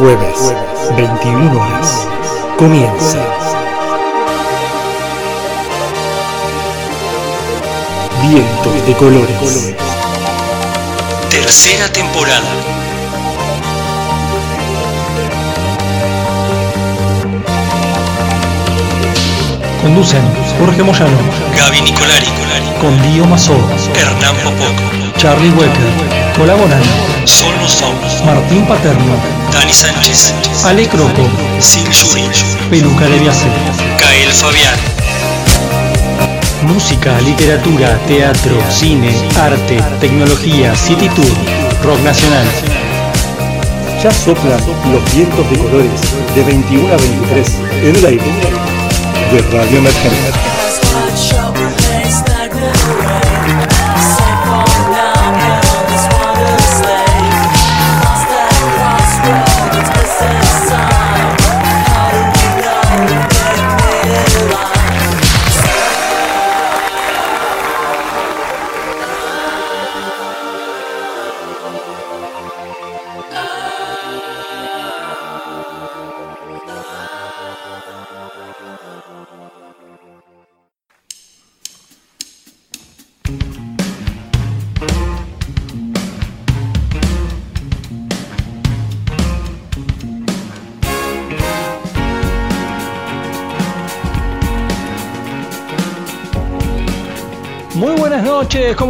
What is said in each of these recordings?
Jueves, 21 horas. Comienza. Vientos de colores. Tercera temporada. Conducen Jorge Moyano, Gaby Nicolari. con Dio Mazó, Hernán Popoco. Charlie Wecker, colaboran Sol Somos. Martín Paterno, Dani Sánchez. Ale Croco, Sin Yuri. Peluca de Viace. Kael Fabián. Música, literatura, teatro, cine, arte, tecnología, city tour, rock nacional. Ya soplan los vientos de colores de 21 a 23 en el aire de Radio Emergente.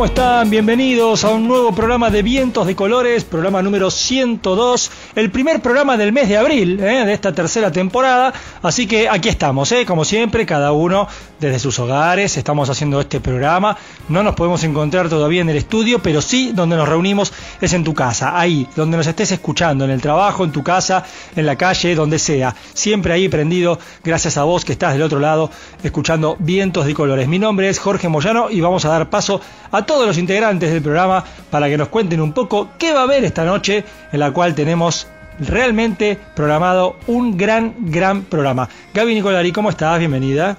¿Cómo están? Bienvenidos a un nuevo programa de Vientos de Colores, programa número 102, el primer programa del mes de abril ¿eh? de esta tercera temporada. Así que aquí estamos, ¿eh? como siempre, cada uno desde sus hogares, estamos haciendo este programa. No nos podemos encontrar todavía en el estudio, pero sí donde nos reunimos es en tu casa, ahí, donde nos estés escuchando, en el trabajo, en tu casa, en la calle, donde sea. Siempre ahí prendido, gracias a vos que estás del otro lado, escuchando Vientos de Colores. Mi nombre es Jorge Moyano y vamos a dar paso a todos los integrantes del programa para que nos cuenten un poco qué va a haber esta noche, en la cual tenemos realmente programado un gran, gran programa. Gaby Nicolari, ¿cómo estás? Bienvenida.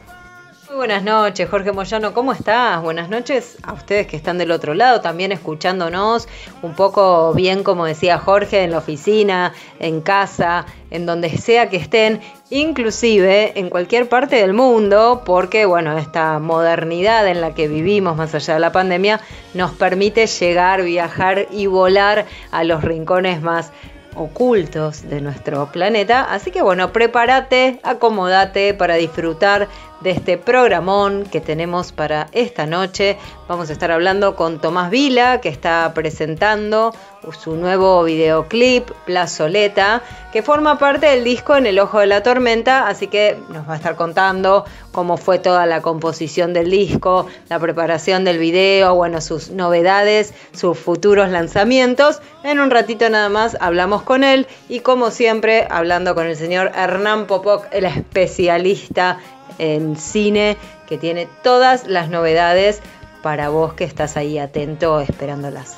Muy buenas noches, Jorge Moyano, ¿cómo estás? Buenas noches a ustedes que están del otro lado, también escuchándonos un poco bien, como decía Jorge, en la oficina, en casa, en donde sea que estén, inclusive en cualquier parte del mundo, porque bueno, esta modernidad en la que vivimos más allá de la pandemia nos permite llegar, viajar y volar a los rincones más ocultos de nuestro planeta. Así que bueno, prepárate, acomódate para disfrutar de este programón que tenemos para esta noche. Vamos a estar hablando con Tomás Vila, que está presentando su nuevo videoclip, Plazoleta, que forma parte del disco En el Ojo de la Tormenta, así que nos va a estar contando cómo fue toda la composición del disco, la preparación del video, bueno, sus novedades, sus futuros lanzamientos. En un ratito nada más hablamos con él y como siempre hablando con el señor Hernán Popoc, el especialista en cine que tiene todas las novedades para vos que estás ahí atento esperándolas.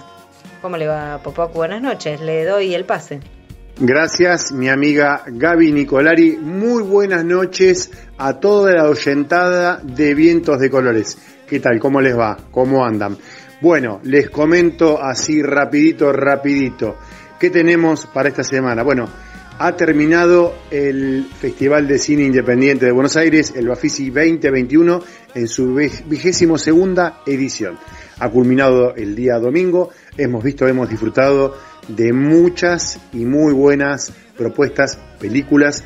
¿Cómo le va Popoc? Buenas noches, le doy el pase. Gracias, mi amiga Gaby Nicolari. Muy buenas noches a toda la oyentada de Vientos de Colores. ¿Qué tal? ¿Cómo les va? ¿Cómo andan? Bueno, les comento así rapidito, rapidito. ¿Qué tenemos para esta semana? Bueno, ha terminado el Festival de Cine Independiente de Buenos Aires, el Bafisi 2021, en su vigésimo segunda edición. Ha culminado el día domingo, hemos visto, hemos disfrutado de muchas y muy buenas propuestas, películas.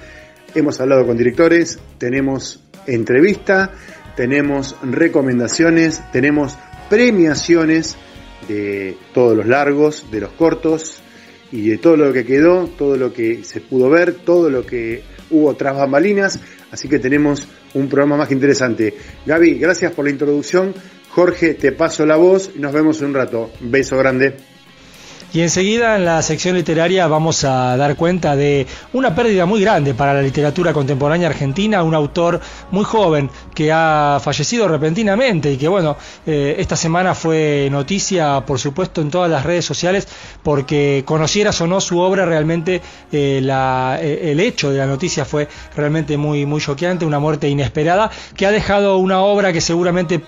Hemos hablado con directores, tenemos entrevista, tenemos recomendaciones, tenemos premiaciones de todos los largos, de los cortos, y de todo lo que quedó, todo lo que se pudo ver, todo lo que hubo tras bambalinas, así que tenemos un programa más interesante. Gaby, gracias por la introducción. Jorge, te paso la voz y nos vemos en un rato. Beso grande. Y enseguida en la sección literaria vamos a dar cuenta de una pérdida muy grande para la literatura contemporánea argentina, un autor muy joven que ha fallecido repentinamente y que bueno, eh, esta semana fue noticia por supuesto en todas las redes sociales porque conocieras o no su obra realmente eh, la, eh, el hecho de la noticia fue realmente muy, muy choqueante, una muerte inesperada que ha dejado una obra que seguramente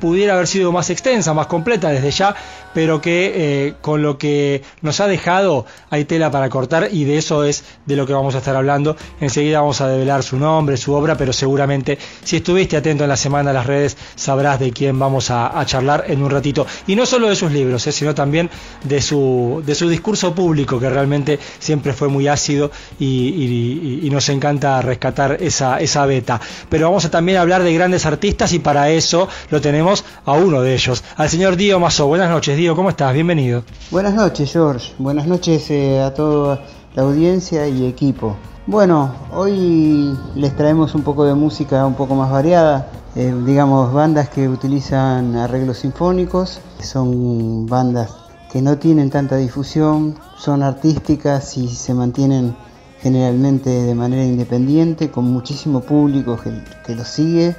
pudiera haber sido más extensa, más completa desde ya, pero que eh, con lo que nos ha dejado hay tela para cortar y de eso es de lo que vamos a estar hablando. Enseguida vamos a develar su nombre, su obra, pero seguramente si estuviste atento en la semana a las redes sabrás de quién vamos a, charlar en un ratito. Y no solo de sus libros, eh, sino también de su, de su discurso público, que realmente siempre fue muy ácido y, nos encanta rescatar esa, esa beta. Pero vamos a también hablar de grandes artistas y para eso lo tenemos a uno de ellos, al señor Dio Mazo. Buenas noches, ¿cómo estás? Bienvenido. Buenas noches, George. Buenas noches eh, a toda la audiencia y equipo. Bueno, hoy les traemos un poco de música un poco más variada, eh, digamos bandas que utilizan arreglos sinfónicos, son bandas que no tienen tanta difusión, son artísticas y se mantienen generalmente de manera independiente, con muchísimo público que, que los sigue.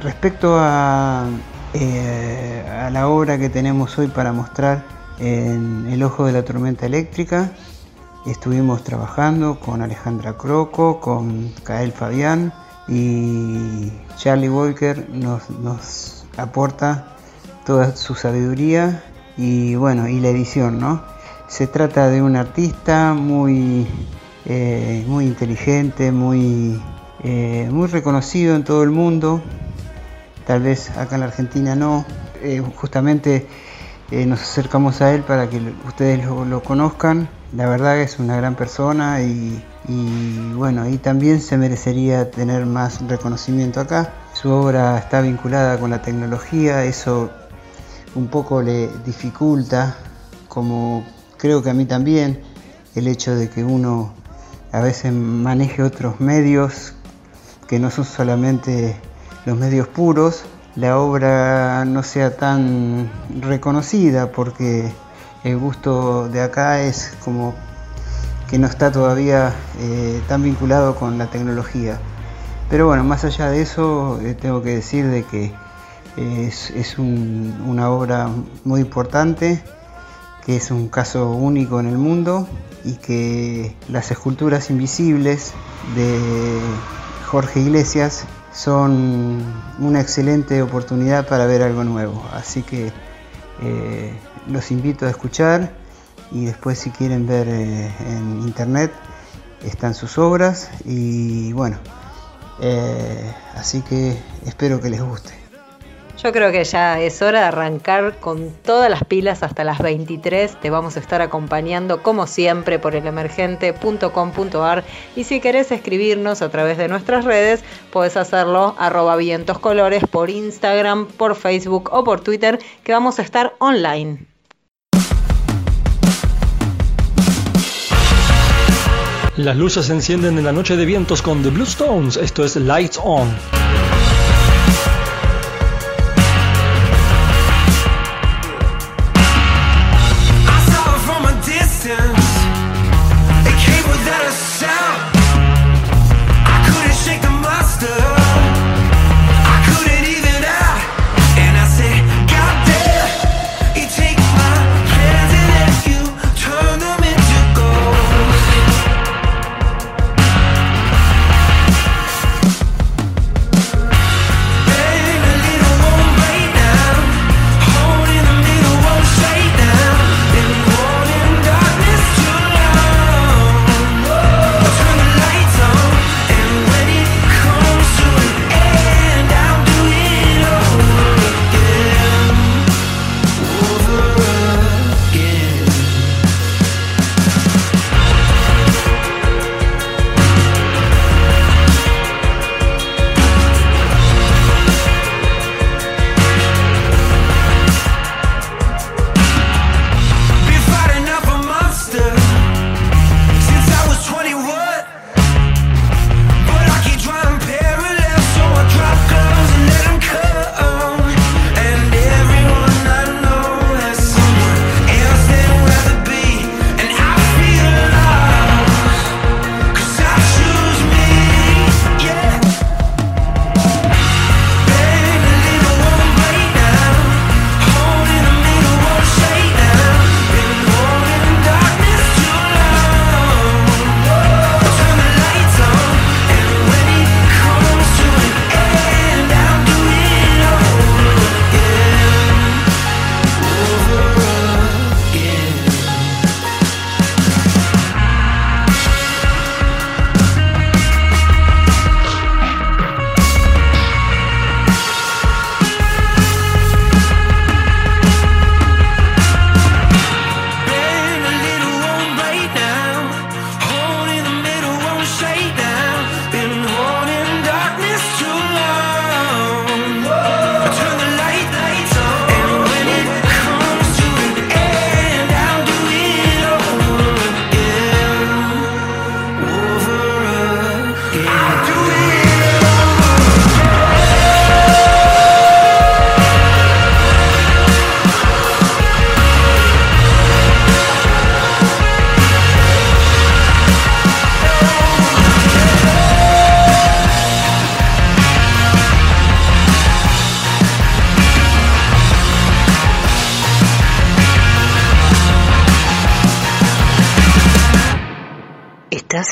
Respecto a, eh, a la obra que tenemos hoy para mostrar en El Ojo de la Tormenta Eléctrica, estuvimos trabajando con Alejandra Croco, con Kael Fabián y Charlie Walker nos, aporta toda su sabiduría y bueno, y la edición, ¿no? Se trata de un artista muy, eh, muy inteligente, muy, eh, muy reconocido en todo el mundo, tal vez acá en la Argentina no, eh, justamente nos acercamos a él para que ustedes lo, conozcan, la verdad es una gran persona y bueno, y también se merecería tener más reconocimiento acá. Su obra está vinculada con la tecnología, eso un poco le dificulta, como creo que a mí también, el hecho de que uno a veces maneje otros medios que no son solamente los medios puros, la obra no sea tan reconocida porque el gusto de acá es como que no está todavía eh, tan vinculado con la tecnología. Pero bueno, más allá de eso, eh, tengo que decir de que es, una obra muy importante, que es un caso único en el mundo y que las esculturas invisibles de Jorge Iglesias son una excelente oportunidad para ver algo nuevo. Así que eh, los invito a escuchar y después si quieren ver eh, en internet están sus obras y bueno, eh, así que espero que les guste. Yo creo que ya es hora de arrancar con todas las pilas hasta las 23. Te vamos a estar acompañando como siempre por elemergente.com.ar y si querés escribirnos a través de nuestras redes, puedes hacerlo arroba colores por Instagram, por Facebook o por Twitter, que vamos a estar online. Las luces se encienden en la noche de vientos con The Blue Stones. Esto es Lights On.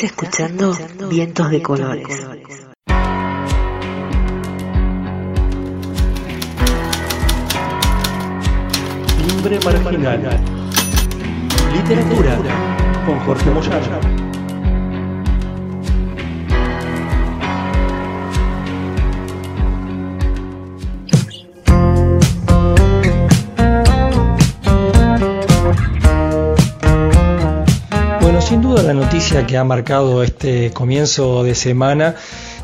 Escuchando Vientos de Colores. Timbre marginal. Literatura con Jorge Moyano. La noticia que ha marcado este comienzo de semana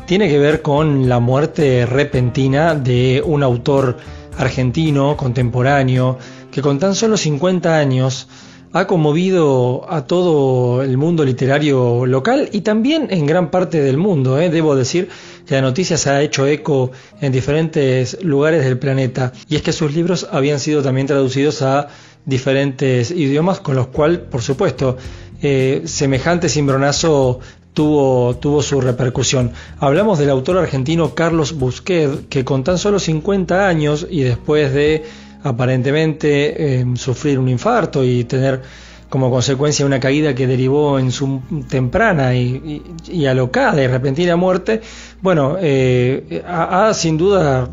tiene que ver con la muerte repentina de un autor argentino contemporáneo que con tan solo 50 años ha conmovido a todo el mundo literario local y también en gran parte del mundo. ¿eh? Debo decir que la noticia se ha hecho eco en diferentes lugares del planeta y es que sus libros habían sido también traducidos a diferentes idiomas, con los cuales, por supuesto, eh, semejante cimbronazo tuvo, tuvo su repercusión. Hablamos del autor argentino Carlos Busquet, que con tan solo 50 años y después de aparentemente eh, sufrir un infarto y tener como consecuencia una caída que derivó en su temprana y, alocada y repentina muerte, bueno, eh, ha, sin duda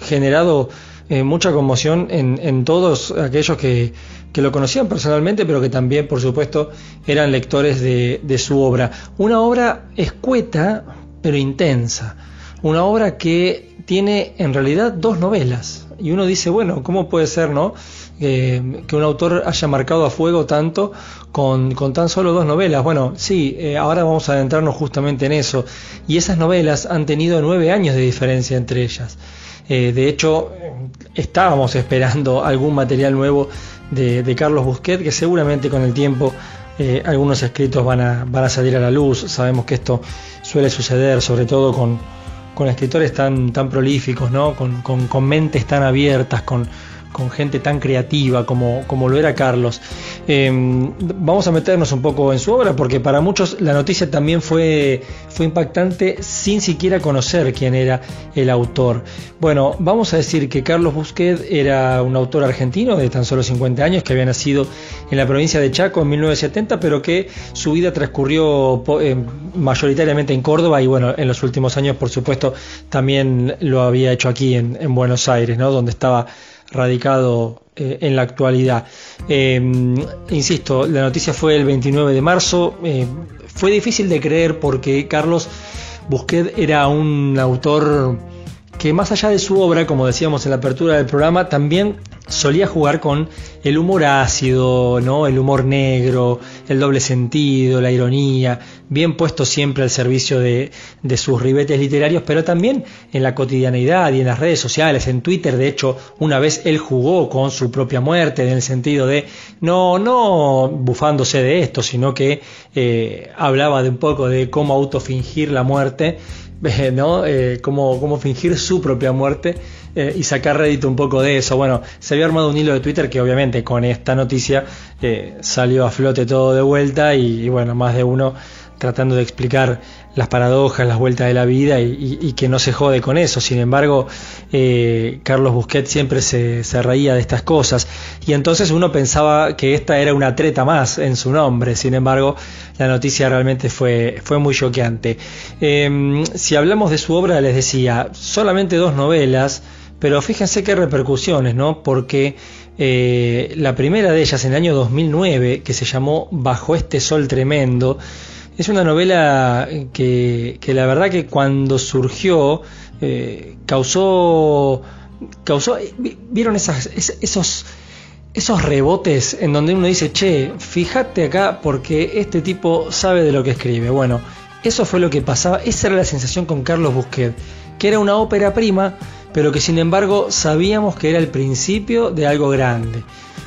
generado eh, mucha conmoción en, todos aquellos que, que, lo conocían personalmente, pero que también, por supuesto, eran lectores de, de su obra. Una obra escueta, pero intensa. Una obra que tiene en realidad dos novelas. Y uno dice, bueno, ¿cómo puede ser, no? Eh, que un autor haya marcado a fuego tanto con, con tan solo dos novelas. Bueno, sí, eh, ahora vamos a adentrarnos justamente en eso. Y esas novelas han tenido nueve años de diferencia entre ellas. Eh, de hecho, estábamos esperando algún material nuevo de, Carlos Busquet, que seguramente con el tiempo eh, algunos escritos van a, van a salir a la luz. Sabemos que esto suele suceder, sobre todo con, con escritores tan, tan prolíficos, ¿no? con, con, con mentes tan abiertas, con, con gente tan creativa como, como lo era Carlos. Eh, vamos a meternos un poco en su obra porque para muchos la noticia también fue, fue impactante sin siquiera conocer quién era el autor. Bueno, vamos a decir que Carlos Busquet era un autor argentino de tan solo 50 años que había nacido en la provincia de Chaco en 1970, pero que su vida transcurrió eh, mayoritariamente en Córdoba y bueno, en los últimos años por supuesto también lo había hecho aquí en, en Buenos Aires, ¿no? donde estaba radicado eh, en la actualidad. Eh, insisto, la noticia fue el 29 de marzo. Eh, fue difícil de creer porque Carlos Busquet era un autor que más allá de su obra, como decíamos en la apertura del programa, también solía jugar con el humor ácido, ¿no? el humor negro, el doble sentido, la ironía, bien puesto siempre al servicio de, sus ribetes literarios, pero también en la cotidianeidad y en las redes sociales, en Twitter, de hecho, una vez él jugó con su propia muerte, en el sentido de no, no bufándose de esto, sino que eh, hablaba de un poco de cómo autofingir la muerte ¿no? Eh, cómo, cómo, fingir su propia muerte eh, y sacar rédito un poco de eso. Bueno, se había armado un hilo de Twitter que obviamente con esta noticia eh, salió a flote todo de vuelta y, bueno, más de uno tratando de explicar las paradojas, las vueltas de la vida y, que no se jode con eso. Sin embargo, eh, Carlos Busquet siempre se, se, reía de estas cosas y entonces uno pensaba que esta era una treta más en su nombre. Sin embargo, la noticia realmente fue, fue muy choqueante. Eh, si hablamos de su obra, les decía, solamente dos novelas, pero fíjense qué repercusiones, ¿no? Porque eh, la primera de ellas, en el año 2009, que se llamó Bajo este sol tremendo, es una novela que, la verdad que cuando surgió eh, causó, causó, vieron esas, esos, esos rebotes en donde uno dice, che, fíjate acá porque este tipo sabe de lo que escribe. Bueno, eso fue lo que pasaba, esa era la sensación con Carlos Busquet, que era una ópera prima, pero que sin embargo sabíamos que era el principio de algo grande.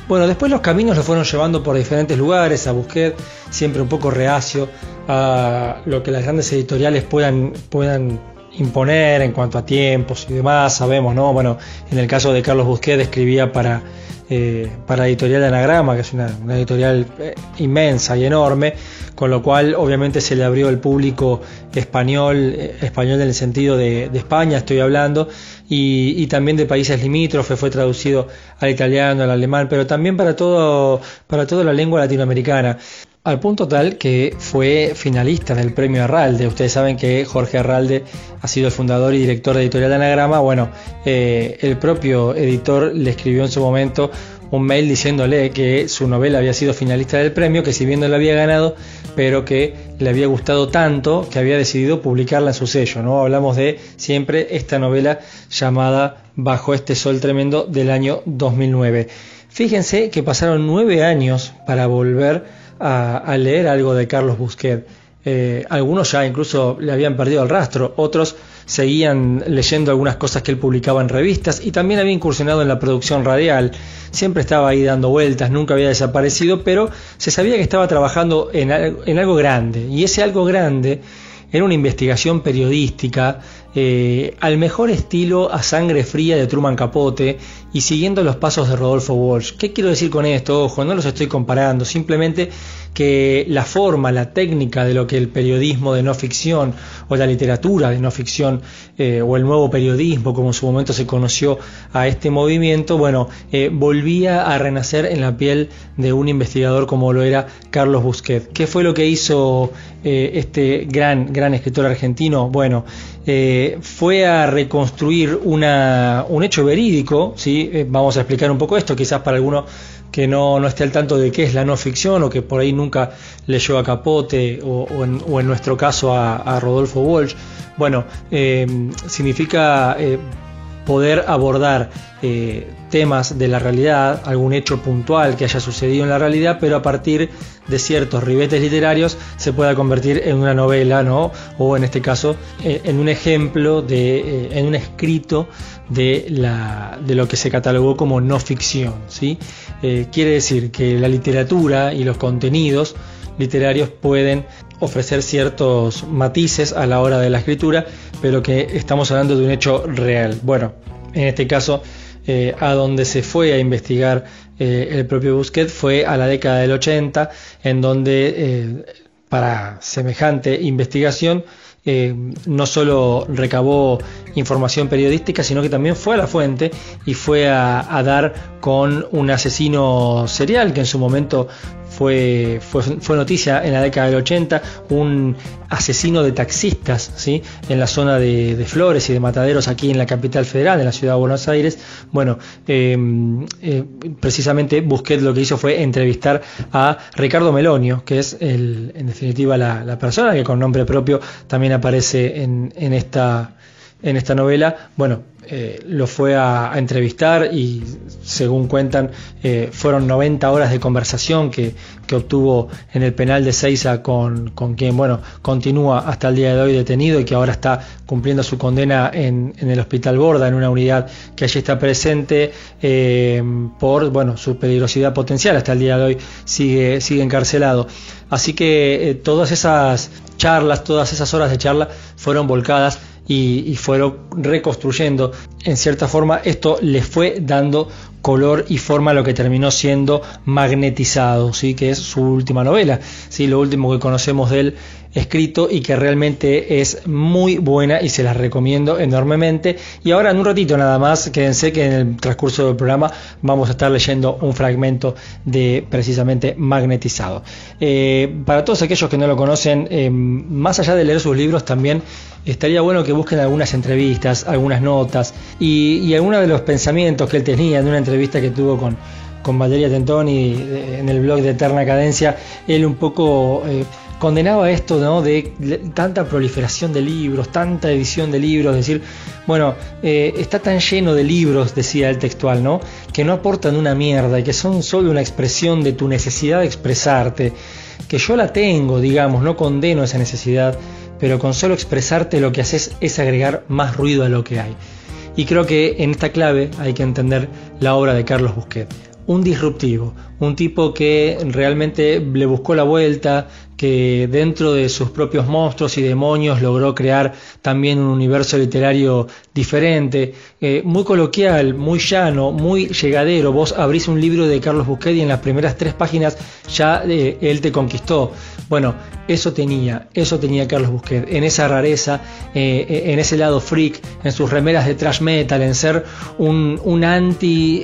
Bueno, después los caminos lo fueron llevando por diferentes lugares, a Busquet, siempre un poco reacio a lo que las grandes editoriales puedan, puedan imponer en cuanto a tiempos y demás, sabemos, ¿no? Bueno, en el caso de Carlos Busquet escribía para, eh, para Editorial de Anagrama, que es una, editorial eh, inmensa y enorme, con lo cual obviamente se le abrió el público español, eh, español en el sentido de, de España, estoy hablando, y, y, también de países limítrofes, fue traducido al italiano, al alemán, pero también para todo, para toda la lengua latinoamericana. Al punto tal que fue finalista del premio Arralde. Ustedes saben que Jorge Arralde ha sido el fundador y director de Editorial de Anagrama. Bueno, eh, el propio editor le escribió en su momento un mail diciéndole que su novela había sido finalista del premio, que si bien no la había ganado, pero que le había gustado tanto que había decidido publicarla en su sello. ¿no? Hablamos de siempre esta novela llamada Bajo este sol tremendo del año 2009. Fíjense que pasaron nueve años para volver a, leer algo de Carlos Busquet. Eh, algunos ya incluso le habían perdido el rastro, otros seguían leyendo algunas cosas que él publicaba en revistas y también había incursionado en la producción radial. Siempre estaba ahí dando vueltas, nunca había desaparecido, pero se sabía que estaba trabajando en, en algo grande. Y ese algo grande era una investigación periodística eh, al mejor estilo a sangre fría de Truman Capote y siguiendo los pasos de Rodolfo Walsh. ¿Qué quiero decir con esto? Ojo, no los estoy comparando, simplemente que la forma, la técnica de lo que el periodismo de no ficción o la literatura de no ficción eh, o el nuevo periodismo, como en su momento se conoció a este movimiento, bueno, eh, volvía a renacer en la piel de un investigador como lo era Carlos Busquet. ¿Qué fue lo que hizo este gran, gran escritor argentino? Bueno, eh, fue a reconstruir un hecho verídico, ¿sí? Eh, vamos a explicar un poco esto, quizás para alguno que no, no, esté al tanto de qué es la no ficción o que por ahí nunca leyó a Capote o, en, nuestro caso a, Rodolfo Walsh. Bueno, eh, significa poder abordar temas de la realidad, algún hecho puntual que haya sucedido en la realidad, pero a partir de ciertos ribetes literarios se pueda convertir en una novela, ¿no? O en este caso, eh, en un ejemplo de, eh, en un escrito de, la, de lo que se catalogó como no ficción, ¿sí? Eh, quiere decir que la literatura y los contenidos literarios pueden ofrecer ciertos matices a la hora de la escritura, pero que estamos hablando de un hecho real. Bueno, en este caso eh, a donde se fue a investigar eh, el propio Busquets fue a la década del 80, en donde eh, para semejante investigación no solo recabó información periodística, sino que también fue a la fuente y fue a, dar con un asesino serial que en su momento fue, fue, noticia en la década del 80, un asesino de taxistas ¿sí? en la zona de, Flores y de Mataderos aquí en la capital federal, en la ciudad de Buenos Aires. Bueno, em, eh, precisamente Busquets lo que hizo fue entrevistar a Ricardo Melonio, que es el, en definitiva la, persona que con nombre propio también aparece en, en esta en esta novela, bueno, eh, lo fue a, entrevistar y según cuentan eh, fueron 90 horas de conversación que, obtuvo en el penal de Seiza con, con, quien bueno continúa hasta el día de hoy detenido y que ahora está cumpliendo su condena en, el hospital Borda en una unidad que allí está presente eh, por bueno su peligrosidad potencial. Hasta el día de hoy sigue, sigue encarcelado. Así que todas esas charlas todas esas horas de charla fueron volcadas y, fueron reconstruyendo. En cierta forma, esto les fue dando color y forma a lo que terminó siendo magnetizado, ¿sí? que es su última novela, ¿sí? lo último que conocemos de él escrito y que realmente es muy buena y se las recomiendo enormemente. Y ahora en un ratito nada más, quédense que en el transcurso del programa vamos a estar leyendo un fragmento de precisamente Magnetizado. Eh, para todos aquellos que no lo conocen, eh, más allá de leer sus libros, también estaría bueno que busquen algunas entrevistas, algunas notas y, y algunos de los pensamientos que él tenía en una entrevista que tuvo con, con Valeria Tentoni eh, en el blog de Eterna Cadencia. Él un poco condenaba esto ¿no? de, tanta proliferación de libros, tanta edición de libros, decir, bueno, eh, está tan lleno de libros, decía el textual, ¿no? que no aportan una mierda y que son solo una expresión de tu necesidad de expresarte, que yo la tengo, digamos, no condeno esa necesidad, pero con solo expresarte lo que haces es agregar más ruido a lo que hay. Y creo que en esta clave hay que entender la obra de Carlos Busquet un disruptivo, un tipo que realmente le buscó la vuelta, que dentro de sus propios monstruos y demonios logró crear también un universo literario diferente, eh, muy coloquial, muy llano, muy llegadero. Vos abrís un libro de Carlos Busquet y en las primeras tres páginas ya eh, él te conquistó. Bueno, eso tenía, eso tenía Carlos Busquet, en esa rareza, eh, en ese lado freak, en sus remeras de trash metal, en ser un, un anti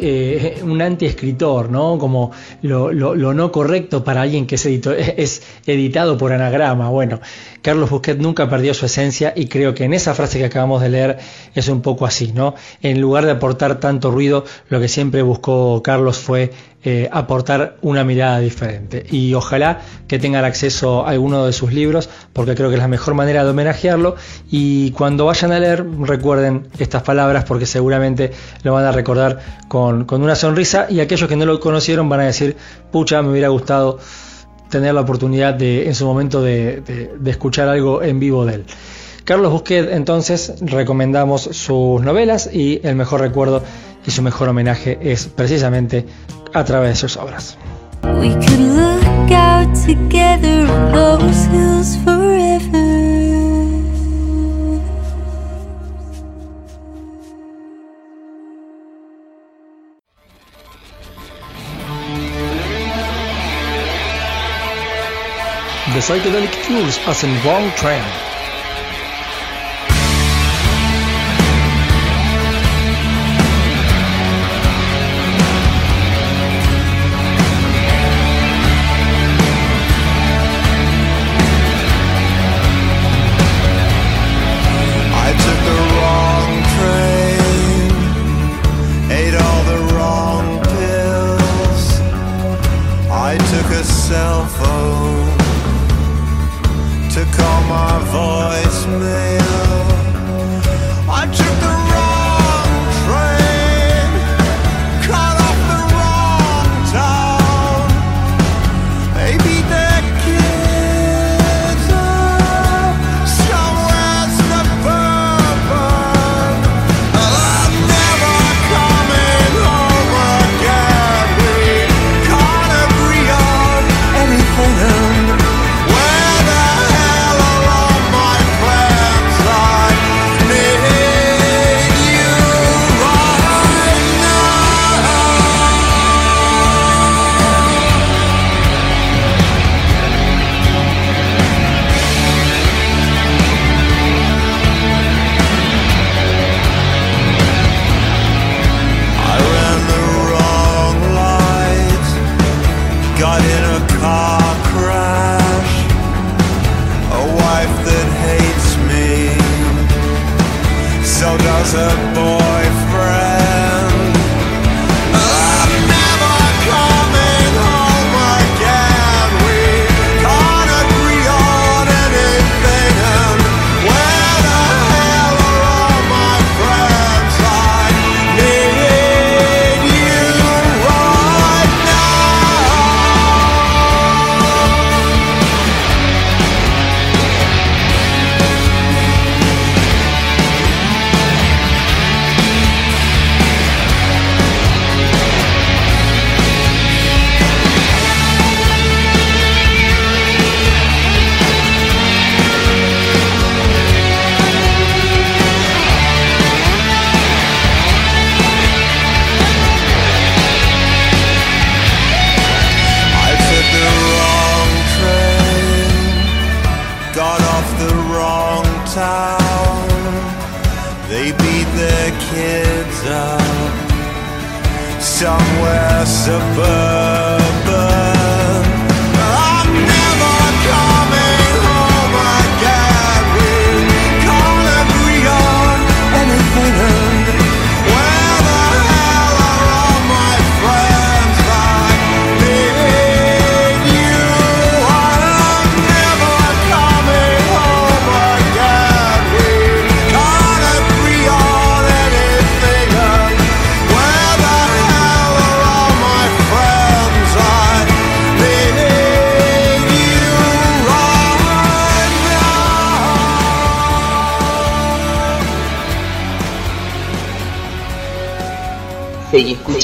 un anti escritor, ¿no? Como lo, lo, no correcto para alguien que es, es editado por anagrama. Bueno, Carlos Busquet nunca perdió su esencia y creo que en esa frase que acabamos de leer es un poco así, ¿no? En lugar de aportar tanto ruido, lo que siempre buscó Carlos fue eh, aportar una mirada diferente. Y ojalá que tengan acceso a alguno de sus libros, porque creo que es la mejor manera de homenajearlo. Y cuando vayan a leer, recuerden estas palabras, porque seguramente lo van a recordar con, una sonrisa. Y aquellos que no lo conocieron van a decir, pucha, me hubiera gustado tener la oportunidad de, en su momento de, escuchar algo en vivo de él. Carlos Busquet, entonces, recomendamos sus novelas y el mejor recuerdo y su mejor homenaje es precisamente a través de sus obras. the psychedelic tools as in wrong trend.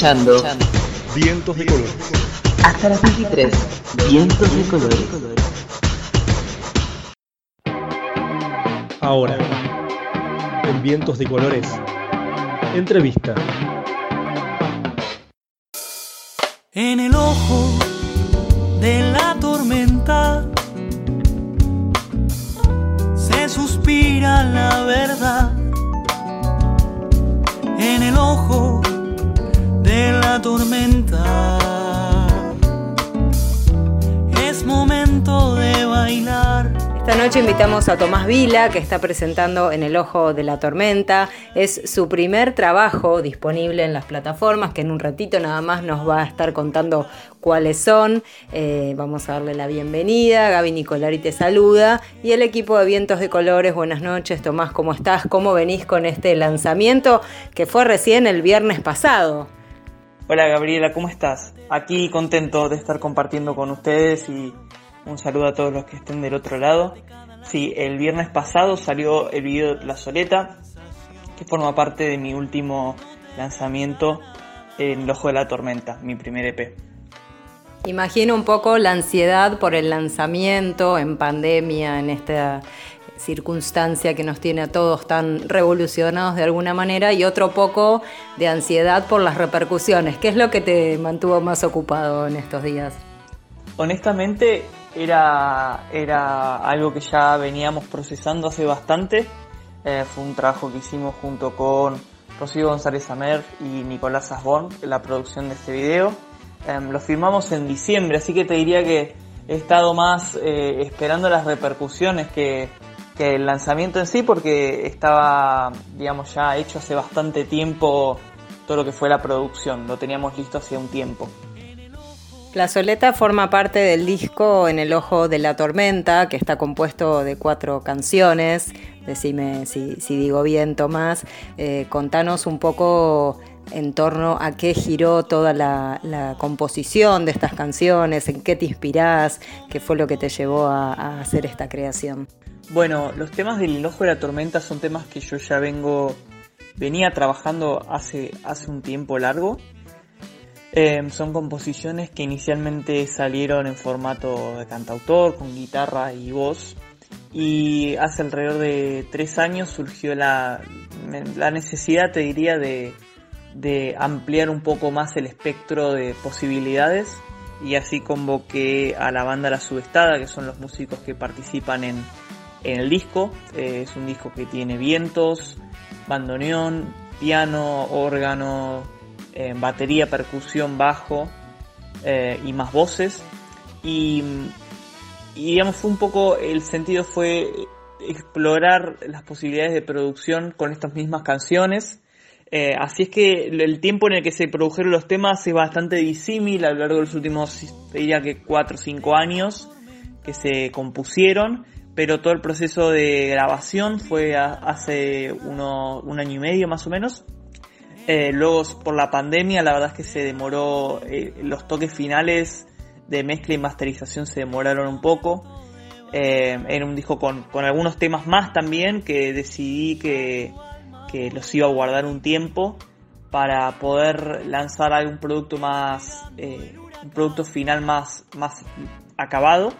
Escuchando Vientos de Colores. Hasta las 23. Vientos de Colores. Ahora, en Vientos de Colores, entrevista. En el ojo tormenta. Es momento de bailar. Esta noche invitamos a Tomás Vila, que está presentando En el Ojo de la Tormenta. Es su primer trabajo disponible en las plataformas, que en un ratito nada más nos va a estar contando cuáles son. Eh, vamos a darle la bienvenida. Gaby Nicolari te saluda. Y el equipo de Vientos de Colores, buenas noches. Tomás, ¿cómo estás? ¿Cómo venís con este lanzamiento que fue recién el viernes pasado? Hola Gabriela, ¿cómo estás? Aquí contento de estar compartiendo con ustedes y un saludo a todos los que estén del otro lado. Sí, el viernes pasado salió el video de La Soleta, que forma parte de mi último lanzamiento en El Ojo de la Tormenta, mi primer EP. Imagino un poco la ansiedad por el lanzamiento en pandemia, en esta circunstancia que nos tiene a todos tan revolucionados de alguna manera y otro poco de ansiedad por las repercusiones. ¿Qué es lo que te mantuvo más ocupado en estos días? Honestamente, era, era algo que ya veníamos procesando hace bastante. Eh, fue un trabajo que hicimos junto con Rocío González Amer y Nicolás Asbón, la producción de este video. Eh, lo filmamos en diciembre, así que te diría que he estado más eh, esperando las repercusiones que, que el lanzamiento en sí, porque estaba, digamos, ya hecho hace bastante tiempo todo lo que fue la producción, lo teníamos listo hace un tiempo. La Soleta forma parte del disco En el Ojo de la Tormenta, que está compuesto de cuatro canciones. Decime si, digo bien, Tomás. Eh, contanos un poco en torno a qué giró toda la, composición de estas canciones, en qué te inspirás, qué fue lo que te llevó a, a hacer esta creación. Bueno, los temas del Ojo de la Tormenta son temas que yo ya vengo, venía trabajando hace, hace un tiempo largo Em, son composiciones que inicialmente salieron en formato de cantautor, con guitarra y voz. Y hace alrededor de tres años surgió la, la necesidad, te diría, de, ampliar un poco más el espectro de posibilidades. Y así convoqué a la banda La Subestada, que son los músicos que participan en, el disco. Eh, es un disco que tiene vientos, bandoneón, piano, órgano, batería, percusión, bajo eh, y más voces. Y, digamos, fue un poco, el sentido fue explorar las posibilidades de producción con estas mismas canciones. Eh, así es que el tiempo en el que se produjeron los temas es bastante disímil a lo largo de los últimos, diría que 4 o 5 años que se compusieron, pero todo el proceso de grabación fue hace uno, un año y medio más o menos. Eh, luego, por la pandemia, la verdad es que se demoró, eh, los toques finales de mezcla y masterización se demoraron un poco. Eh, era un disco con, algunos temas más también que decidí que, los iba a guardar un tiempo para poder lanzar algún producto más, un producto final más, más acabado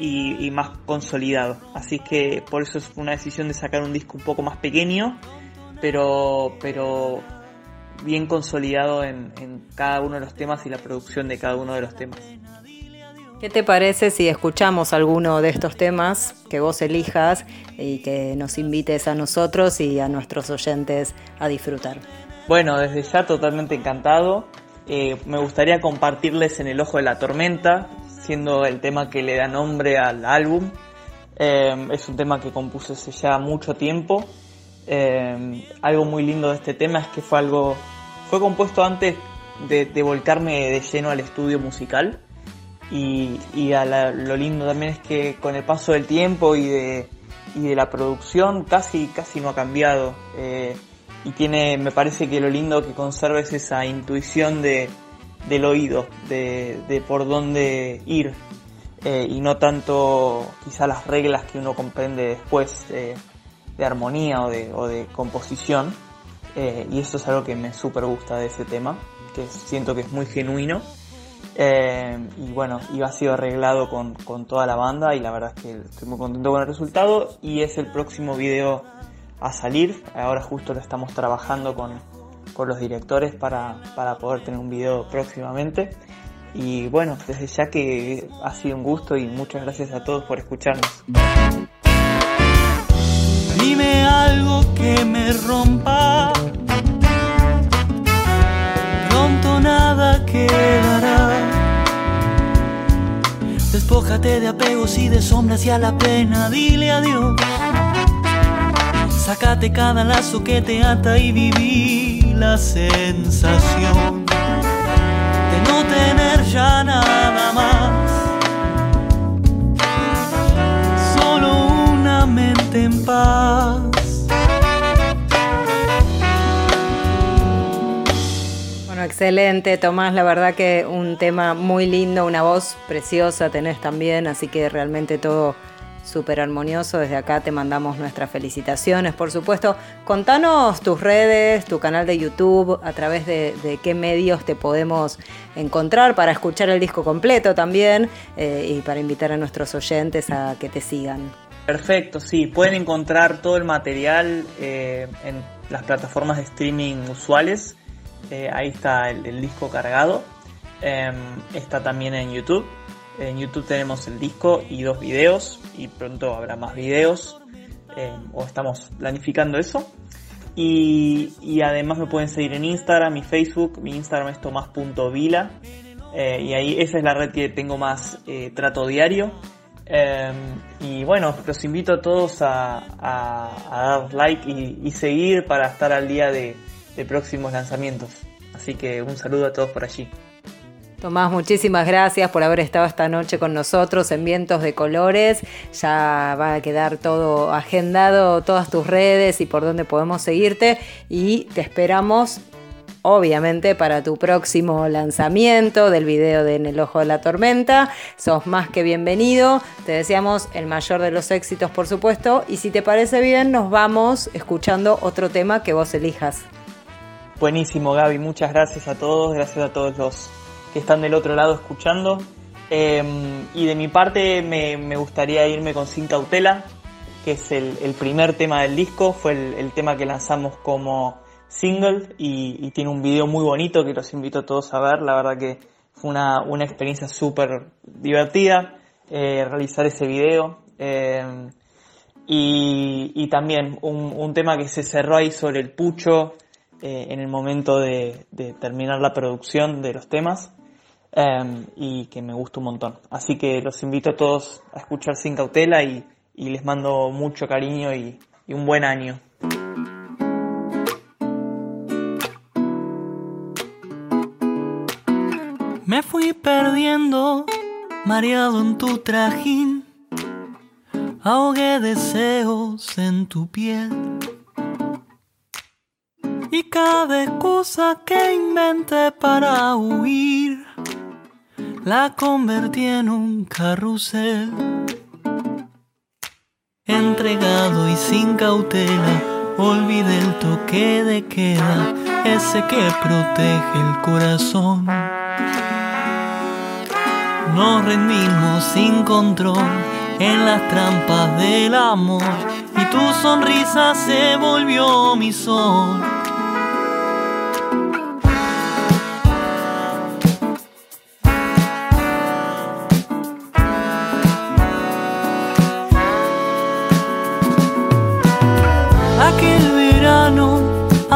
y, y más consolidado. Así que por eso fue una decisión de sacar un disco un poco más pequeño pero, pero bien consolidado en, cada uno de los temas y la producción de cada uno de los temas. ¿Qué te parece si escuchamos alguno de estos temas que vos elijas y que nos invites a nosotros y a nuestros oyentes a disfrutar? Bueno, desde ya totalmente encantado. Eh, me gustaría compartirles en el ojo de la tormenta, siendo el tema que le da nombre al álbum. Eh, es un tema que compuse hace ya mucho tiempo. Eh, algo muy lindo de este tema es que fue algo, fue compuesto antes de, volcarme de lleno al estudio musical. Y, lo lindo también es que con el paso del tiempo y de, de la producción casi, casi no ha cambiado. Eh, y tiene, me parece que lo lindo que conserva es esa intuición de, del oído, de, por dónde ir eh, y no tanto quizá las reglas que uno comprende después de armonía o de, o de composición. Eh, y eso es algo que me súper gusta de ese tema, que siento que es muy genuino. Eh, y bueno, y ha sido arreglado con, con, toda la banda y la verdad es que estoy muy contento con el resultado y es el próximo video a salir. Ahora justo lo estamos trabajando con, con los directores para, para poder tener un video próximamente. Y bueno, desde ya que ha sido un gusto y muchas gracias a todos por escucharnos. Dime algo que me rompa. quedará. Despójate de apegos y de sombras y a la pena dile adiós. Sácate cada lazo que te ata y viví la sensación de no tener ya nada más. Solo una mente en paz. Bueno, excelente, Tomás. La verdad que un tema muy lindo, una voz preciosa tenés también, así que realmente todo súper armonioso. Desde acá te mandamos nuestras felicitaciones, por supuesto. Contanos tus redes, tu canal de YouTube, a través de, qué medios te podemos encontrar para escuchar el disco completo también eh, y para invitar a nuestros oyentes a que te sigan. Perfecto, sí, pueden encontrar todo el material eh, en las plataformas de streaming usuales. Eh, ahí está el, el disco cargado. Em, está también en YouTube. En YouTube tenemos el disco y dos videos y pronto habrá más videos eh, o estamos planificando eso. Y, y, además me pueden seguir en Instagram y Facebook. Mi Instagram es tomás.vila eh, y ahí esa es la red que tengo más eh, trato diario. Y bueno, los invito a todos a, dar like y, seguir para estar al día de próximos lanzamientos. Así que un saludo a todos por allí. Tomás, muchísimas gracias por haber estado esta noche con nosotros en Vientos de Colores. Ya va a quedar todo agendado, todas tus redes y por dónde podemos seguirte. Y te esperamos, obviamente, para tu próximo lanzamiento del video de En el Ojo de la Tormenta. Sos más que bienvenido. Te deseamos el mayor de los éxitos, por supuesto. Y si te parece bien, nos vamos escuchando otro tema que vos elijas. Buenísimo, Gaby. Muchas gracias a todos. Gracias a todos los que están del otro lado escuchando. Eh, y de mi parte me, me, gustaría irme con Sin Cautela, que es el, el primer tema del disco, fue el, tema que lanzamos como single y, tiene un video muy bonito que los invito a todos a ver. La verdad que fue una, una experiencia súper divertida eh, realizar ese video. Eh, y, y, también un, un, tema que se cerró ahí sobre el pucho en el momento de, de terminar la producción de los temas. Um, y que me gusta un montón. Así que los invito a todos a escuchar sin cautela y, y les mando mucho cariño y, y, un buen año. Me fui perdiendo, mareado en tu trajín, ahogué deseos en tu piel. Y cada excusa que inventé para huir la convertí en un carrusel. Entregado y sin cautela, olvidé el toque de queda, ese que protege el corazón. Nos rendimos sin control en las trampas del amor y tu sonrisa se volvió mi sol.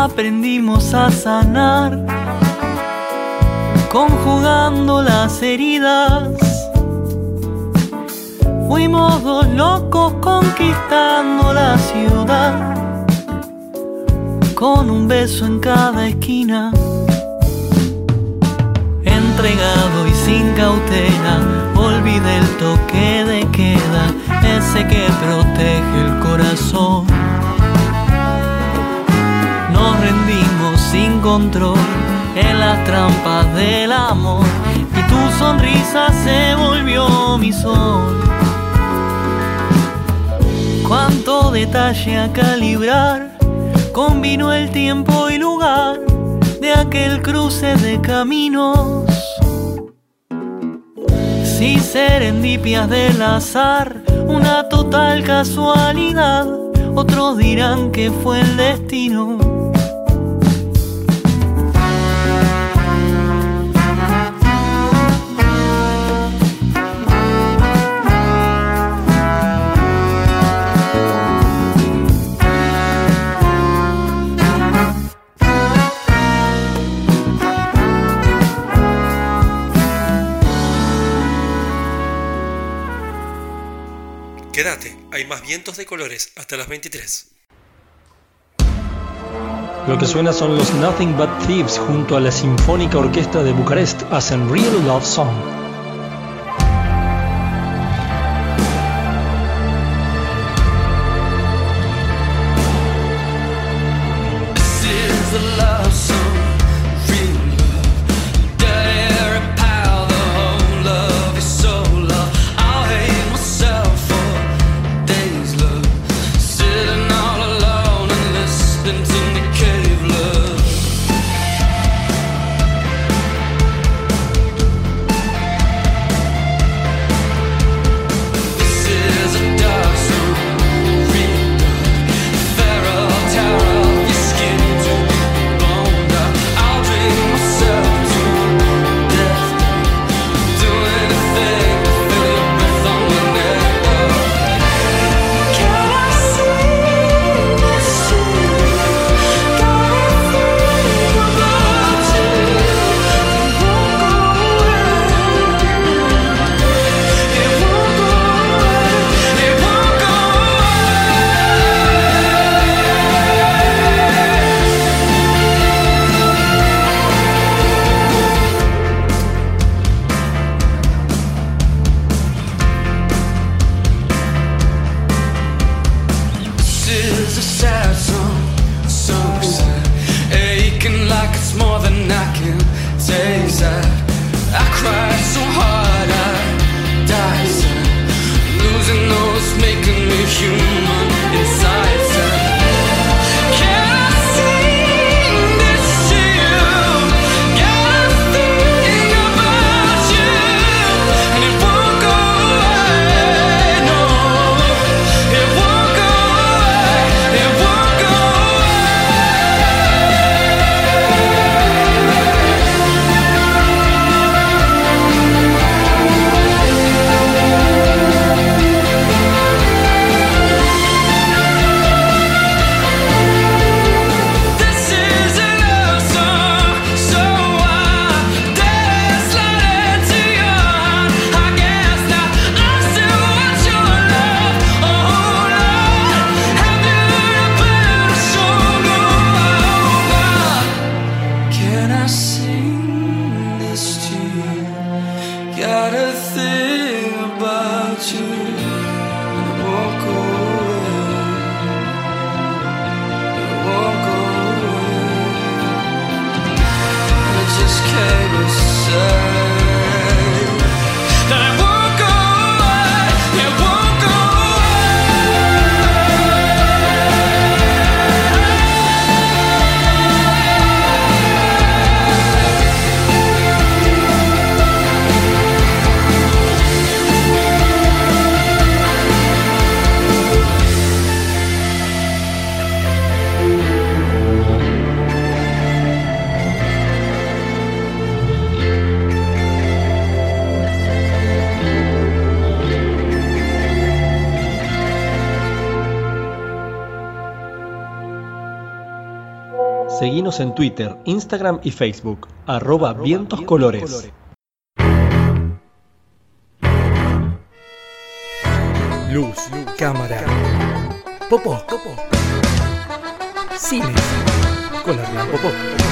Aprendimos a sanar, conjugando las heridas. Fuimos dos locos conquistando la ciudad, con un beso en cada esquina. Entregado y sin cautela, olvidé el toque de queda, ese que protege el corazón sin control en las trampas del amor y tu sonrisa se volvió mi sol. Cuánto detalle a calibrar, combinó el tiempo y lugar de aquel cruce de caminos. Si serendipias del azar, una total casualidad, otros dirán que fue el destino. Quédate, hay más vientos de colores hasta las 23. Lo que suena son los Nothing But Thieves junto a la Sinfónica Orquesta de Bucarest hacen Real Love Song. En Twitter, Instagram y Facebook, arroba, vientos, colores. Luz, cámara, popo, cine, con la Popó.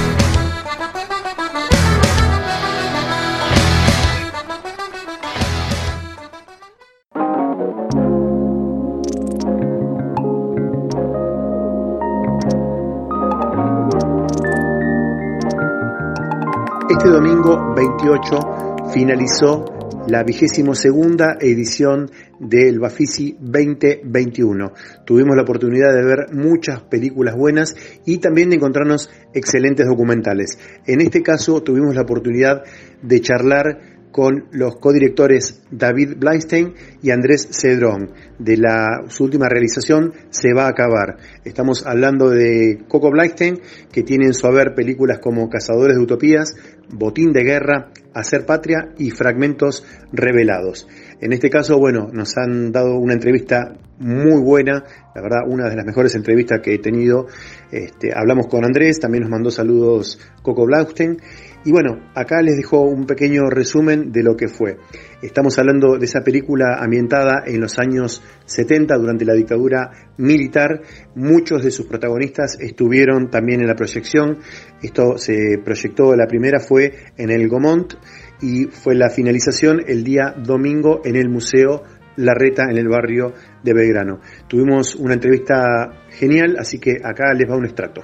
Este domingo 28 finalizó la vigésimo segunda edición del Bafisi 2021. Tuvimos la oportunidad de ver muchas películas buenas y también de encontrarnos excelentes documentales. En este caso tuvimos la oportunidad de charlar con los codirectores David Bleinstein y Andrés Cedrón. De la, su última realización se va a acabar. Estamos hablando de Coco Bleinstein, que tiene en su haber películas como Cazadores de Utopías, Botín de Guerra, Hacer Patria y Fragmentos Revelados. En este caso, bueno, nos han dado una entrevista muy buena, la verdad, una de las mejores entrevistas que he tenido. Este, hablamos con Andrés, también nos mandó saludos Coco Blaustein Y bueno, acá les dejo un pequeño resumen de lo que fue. Estamos hablando de esa película ambientada en los años 70 durante la dictadura militar. Muchos de sus protagonistas estuvieron también en la proyección. Esto se proyectó, la primera fue en el Gomont y fue la finalización el día domingo en el Museo Larreta en el barrio de Belgrano. Tuvimos una entrevista genial, así que acá les va un extracto.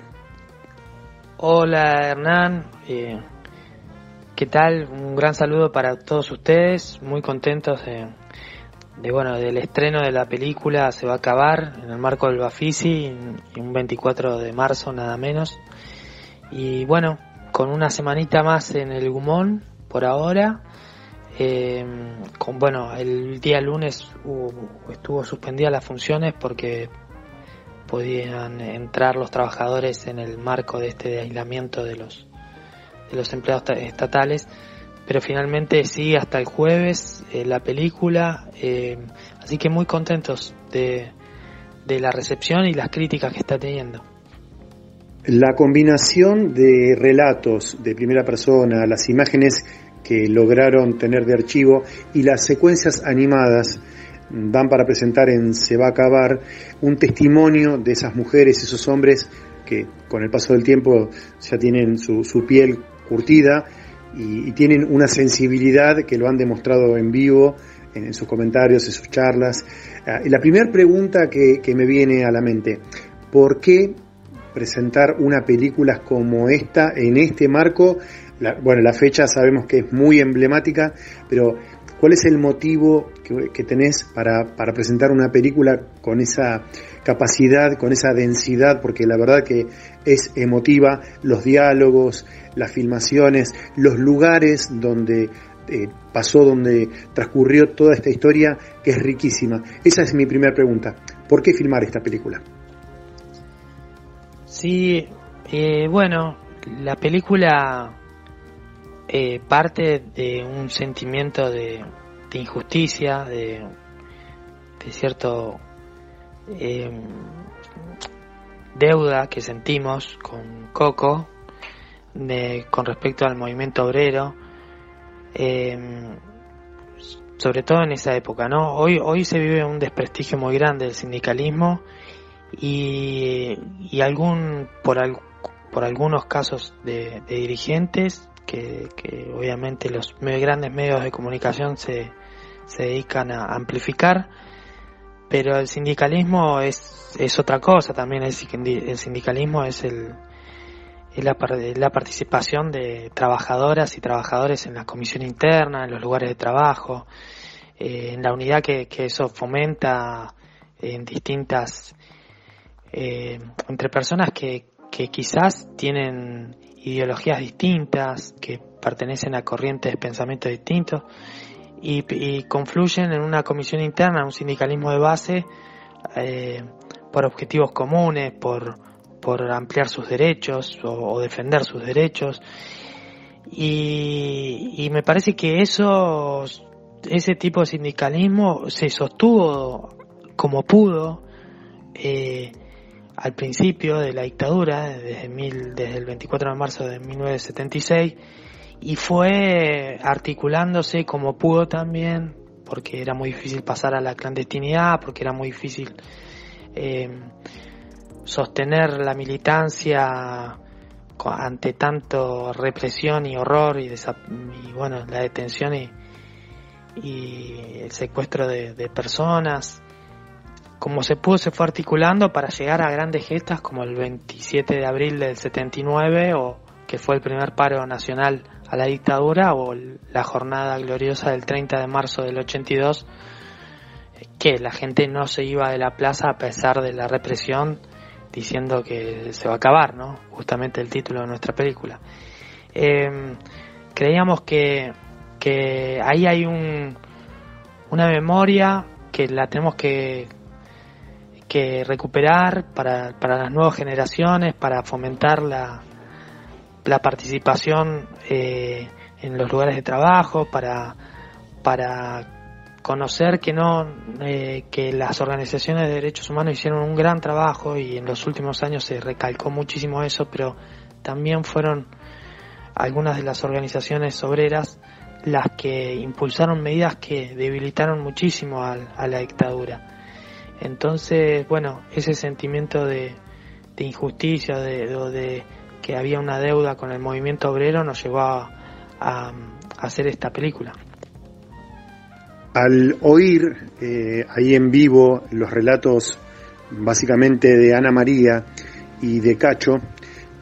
Hola Hernán, eh, ¿qué tal? Un gran saludo para todos ustedes, muy contentos de, de, bueno del estreno de la película, se va a acabar en el marco del Bafisi, un 24 de marzo nada menos. Y bueno, con una semanita más en el Gumón por ahora, eh, con, bueno, el día lunes hubo, estuvo suspendida las funciones porque podían entrar los trabajadores en el marco de este aislamiento de los de los empleados estatales, pero finalmente sí hasta el jueves eh, la película, eh, así que muy contentos de, de la recepción y las críticas que está teniendo. La combinación de relatos de primera persona, las imágenes que lograron tener de archivo y las secuencias animadas dan para presentar en Se va a acabar un testimonio de esas mujeres, esos hombres que con el paso del tiempo ya tienen su, su piel curtida y, tienen una sensibilidad que lo han demostrado en vivo en, sus comentarios, en sus charlas. Y la primera pregunta que, me viene a la mente, ¿por qué presentar una película como esta en este marco bueno, la fecha sabemos que es muy emblemática, pero ¿cuál es el motivo que, que tenés para, para, presentar una película con esa capacidad, con esa densidad? Porque la verdad que es emotiva, los diálogos, las filmaciones, los lugares donde eh, pasó, donde transcurrió toda esta historia, que es riquísima. Esa es mi primera pregunta. ¿Por qué filmar esta película? Sí, eh, bueno, la película eh, parte de un sentimiento de, de injusticia, de, de cierto eh, deuda que sentimos con Coco con respecto al movimiento obrero, eh, sobre todo en esa época, ¿no? Hoy, hoy se vive un desprestigio muy grande del sindicalismo y, y algún por, al, por algunos casos de, de dirigentes que, que, obviamente los grandes medios de comunicación se, se dedican a amplificar, pero el sindicalismo es, es otra cosa también, el, el sindicalismo es, el, es la, la, participación de trabajadoras y trabajadores en la comisión interna, en los lugares de trabajo, eh, en la unidad que, que, eso fomenta en distintas, eh, entre personas que, que quizás tienen ideologías distintas, que pertenecen a corrientes de pensamiento distintos y, y confluyen en una comisión interna, un sindicalismo de base, eh, por objetivos comunes, por, por ampliar sus derechos o, o defender sus derechos. Y, y, me parece que eso, ese tipo de sindicalismo se sostuvo como pudo. Eh, al principio de la dictadura, desde, mil, desde el 24 de marzo de 1976, y fue articulándose como pudo también, porque era muy difícil pasar a la clandestinidad, porque era muy difícil eh, sostener la militancia ante tanto represión y horror y, y bueno, la detención y, el secuestro de, de personas. Como se pudo, se fue articulando para llegar a grandes gestas como el 27 de abril del 79, o que fue el primer paro nacional a la dictadura, o la jornada gloriosa del 30 de marzo del 82, que la gente no se iba de la plaza a pesar de la represión, diciendo que se va a acabar, ¿no? Justamente el título de nuestra película. Eh, creíamos que, que ahí hay un, una memoria que la tenemos que que recuperar para, para las nuevas generaciones, para fomentar la, la participación eh, en los lugares de trabajo, para, para conocer que no eh, que las organizaciones de derechos humanos hicieron un gran trabajo y en los últimos años se recalcó muchísimo eso, pero también fueron algunas de las organizaciones obreras las que impulsaron medidas que debilitaron muchísimo a, la dictadura. Entonces, bueno, ese sentimiento de, injusticia, de, de, que había una deuda con el movimiento obrero, nos llevó a, hacer esta película. Al oír eh, ahí en vivo los relatos básicamente de Ana María y de Cacho,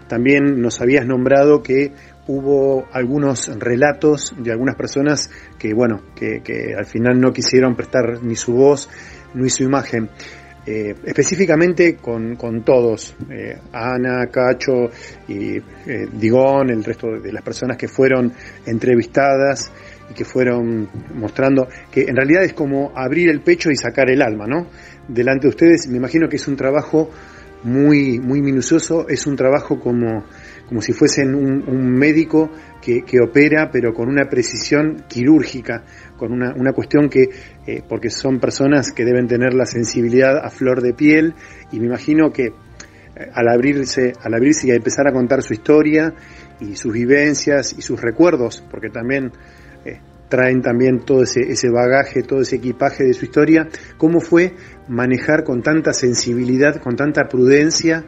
también nos habías nombrado que hubo algunos relatos de algunas personas que, bueno, que, al final no quisieron prestar ni su voz ni su imagen. Eh, específicamente con, con todos, eh, Ana, Cacho y eh, Digón, el resto de las personas que fueron entrevistadas y que fueron mostrando que en realidad es como abrir el pecho y sacar el alma, ¿no? Delante de ustedes, me imagino que es un trabajo muy, muy minucioso, es un trabajo como como si fuesen un, médico que, opera, pero con una precisión quirúrgica, con una, una cuestión que, eh, porque son personas que deben tener la sensibilidad a flor de piel, y me imagino que eh, al abrirse, al abrirse y a empezar a contar su historia y sus vivencias y sus recuerdos, porque también eh, traen también todo ese, ese bagaje, todo ese equipaje de su historia, cómo fue manejar con tanta sensibilidad, con tanta prudencia,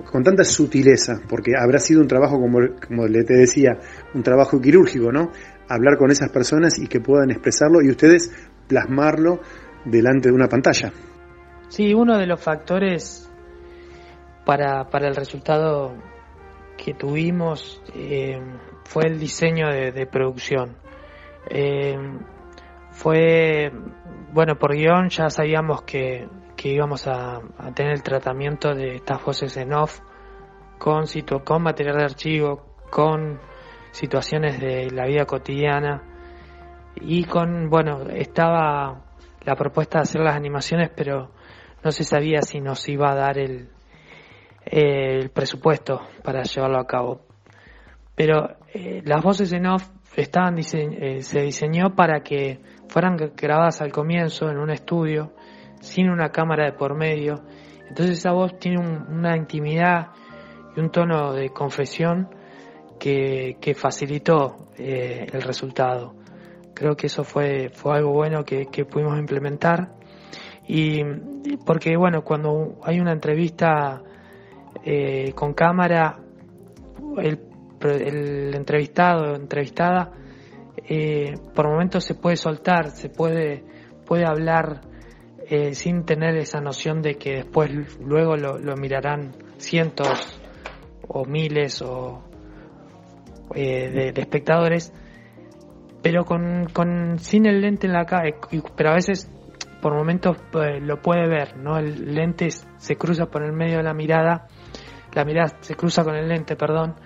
con tanta sutileza, porque habrá sido un trabajo, como, como le te decía, un trabajo quirúrgico, ¿no? Hablar con esas personas y que puedan expresarlo y ustedes plasmarlo delante de una pantalla. Sí, uno de los factores para, para el resultado que tuvimos eh, fue el diseño de, producción. Eh, fue, bueno, por guion ya sabíamos que que íbamos a, tener el tratamiento de estas voces en off con, con material de archivo, con situaciones de la vida cotidiana y con, bueno, estaba la propuesta de hacer las animaciones, pero no se sabía si nos iba a dar el, el presupuesto para llevarlo a cabo. Pero eh, las voces en off estaban eh, se diseñó para que fueran grabadas al comienzo en un estudio sin una cámara de por medio. Entonces esa voz tiene una intimidad y un tono de confesión que, facilitó eh, el resultado. Creo que eso fue, fue algo bueno que, pudimos implementar. Y porque, bueno, cuando hay una entrevista eh, con cámara, el, el entrevistado o entrevistada, eh, por momentos se puede soltar, se puede, puede hablar eh, sin tener esa noción de que después luego lo, mirarán cientos o miles o eh, de, espectadores, pero con, con, sin el lente en la cara, pero a veces por momentos pues, lo puede ver, ¿no? El lente se cruza por el medio de la mirada, la mirada se cruza con el lente, perdón,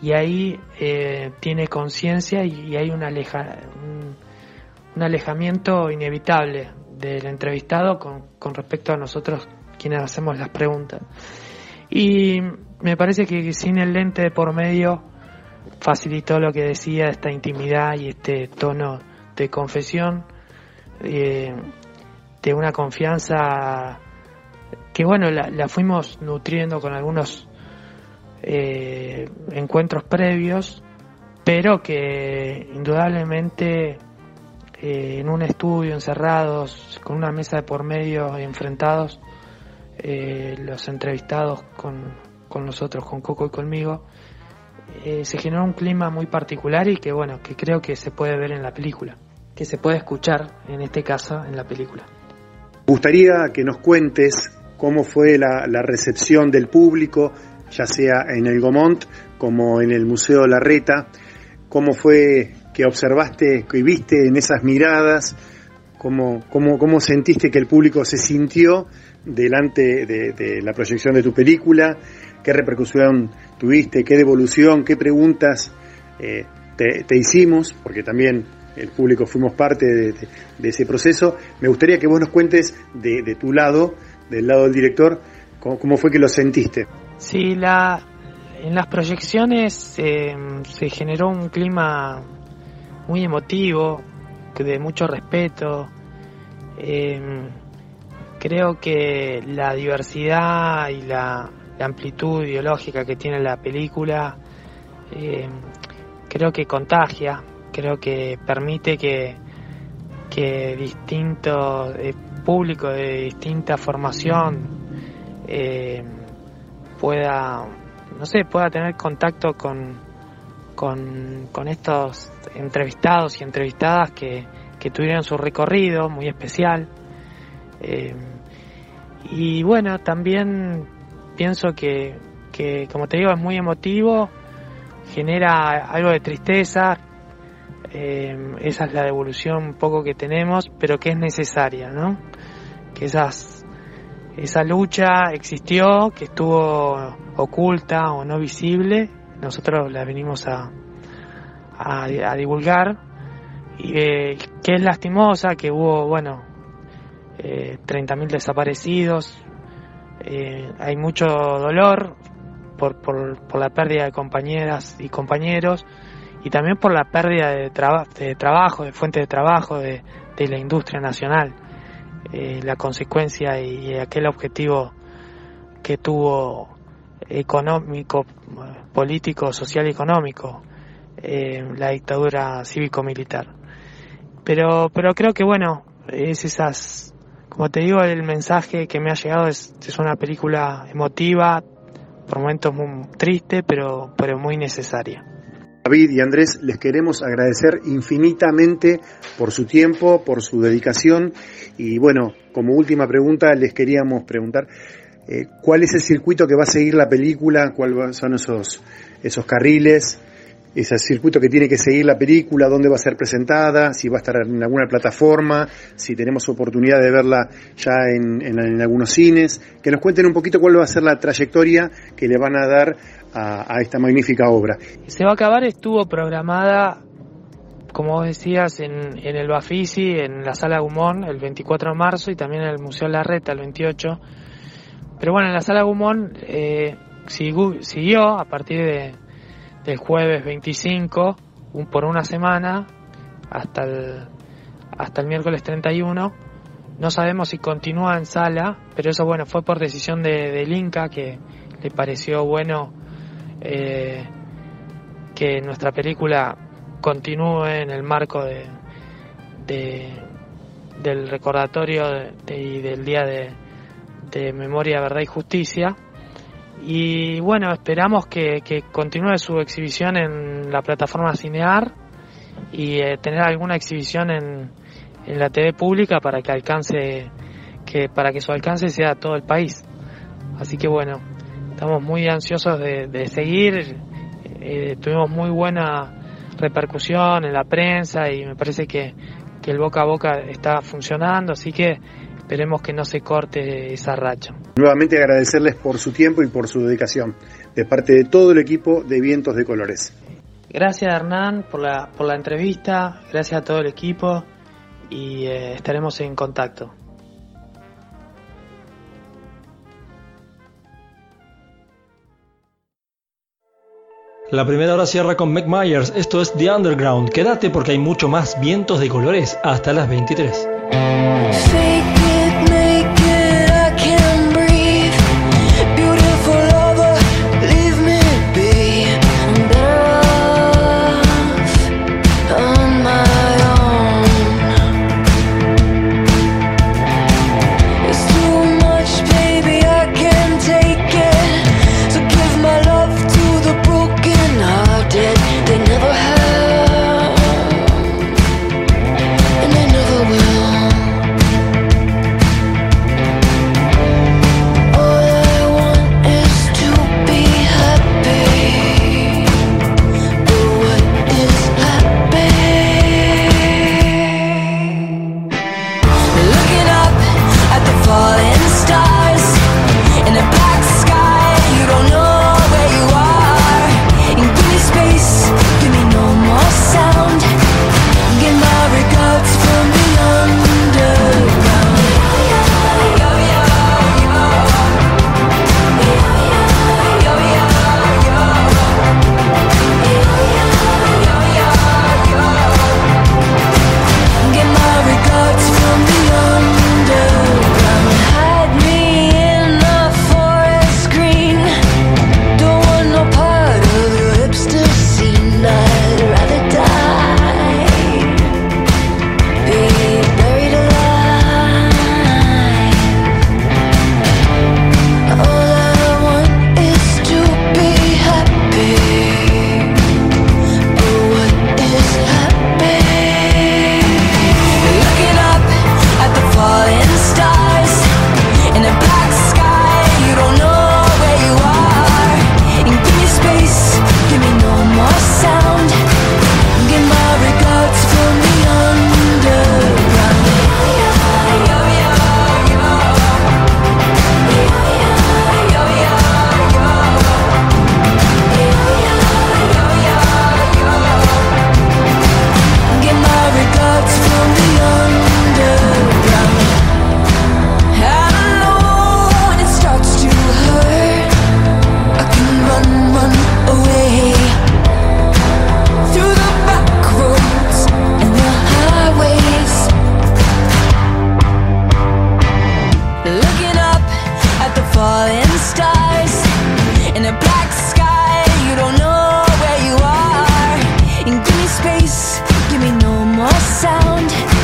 y ahí eh, tiene conciencia y, hay un, aleja, un alejamiento inevitable del entrevistado con, con respecto a nosotros quienes hacemos las preguntas. Y me parece que sin el lente por medio facilitó lo que decía, esta intimidad y este tono de confesión, eh, de una confianza que bueno, la, fuimos nutriendo con algunos eh, encuentros previos, pero que indudablemente eh, en un estudio, encerrados, con una mesa de por medio, enfrentados, eh, los entrevistados con, con, nosotros, con Coco y conmigo, eh, se generó un clima muy particular y que bueno, que creo que se puede ver en la película, que se puede escuchar en este caso en la película. Gustaría que nos cuentes cómo fue la, la recepción del público, ya sea en el Gomont como en el Museo Larreta, cómo fue que observaste, que viste en esas miradas, cómo, cómo, cómo sentiste que el público se sintió delante de, la proyección de tu película, qué repercusión tuviste, qué devolución, qué preguntas eh, te, hicimos, porque también el público fuimos parte de, ese proceso. Me gustaría que vos nos cuentes de, tu lado, del lado del director, cómo, fue que lo sentiste. Sí, la, en las proyecciones eh, se generó un clima muy emotivo, de mucho respeto. Em, creo que la diversidad y la, amplitud ideológica que tiene la película em, creo que contagia, creo que permite que, que distintos eh, públicos de distinta formación eh, pueda, no sé, pueda tener contacto con, con, con estos entrevistados y entrevistadas que, que tuvieron su recorrido muy especial. Eh, y bueno, también pienso que, que, como te digo, es muy emotivo, genera algo de tristeza, eh, esa es la devolución poco que tenemos, pero que es necesaria, ¿no? Que esas, esa lucha existió, que estuvo oculta o no visible, nosotros la venimos a, a, divulgar, y que es lastimosa, que hubo, bueno, eh, 30.000 desaparecidos, eh, hay mucho dolor por, por, la pérdida de compañeras y compañeros y también por la pérdida de, de trabajo, de fuentes de trabajo de, de la industria nacional. Eh, la consecuencia y, aquel objetivo que tuvo económico, político, social y económico, eh, la dictadura cívico-militar. Pero, pero creo que bueno, es esas como te digo, el mensaje que me ha llegado es, es una película emotiva, por momentos muy triste, pero, pero muy necesaria. David y Andrés, les queremos agradecer infinitamente por su tiempo, por su dedicación. Y bueno, como última pregunta les queríamos preguntar eh, cuál es el circuito que va a seguir la película, cuáles son esos, esos carriles, ese circuito que tiene que seguir la película, dónde va a ser presentada, si va a estar en alguna plataforma, si tenemos oportunidad de verla ya en, en, algunos cines, que nos cuenten un poquito cuál va a ser la trayectoria que le van a dar a, a esta magnífica obra. Se va a acabar, estuvo programada, como vos decías, en, en el Bafisi, en la Sala Gumón, el 24 de marzo, y también en el Museo La Reta, el 28. Pero bueno, en la Sala Gumón eh, siguió a partir de del jueves 25 un, por una semana hasta el, hasta el miércoles 31. No sabemos si continúa en sala, pero eso bueno fue por decisión de, del Inca que le pareció bueno eh, que nuestra película continúe en el marco de, del recordatorio y del día de, de memoria, verdad y justicia y bueno, esperamos que, continúe su exhibición en la plataforma Cinear y eh, tener alguna exhibición en, en, la TV pública para que alcance, que para que su alcance sea todo el país. Así que bueno, estamos muy ansiosos de, seguir. Eh, tuvimos muy buena repercusión en la prensa y me parece que, que el boca a boca está funcionando, así que Esperemos que no se corte esa racha. Nuevamente agradecerles por su tiempo y por su dedicación, de parte de todo el equipo de Vientos de Colores. Gracias Hernán por la, por la entrevista, gracias a todo el equipo y eh, estaremos en contacto. La primera hora cierra con Meg Myers, esto es The Underground. Quédate porque hay mucho más vientos de colores hasta las 23. space, give me no more sound.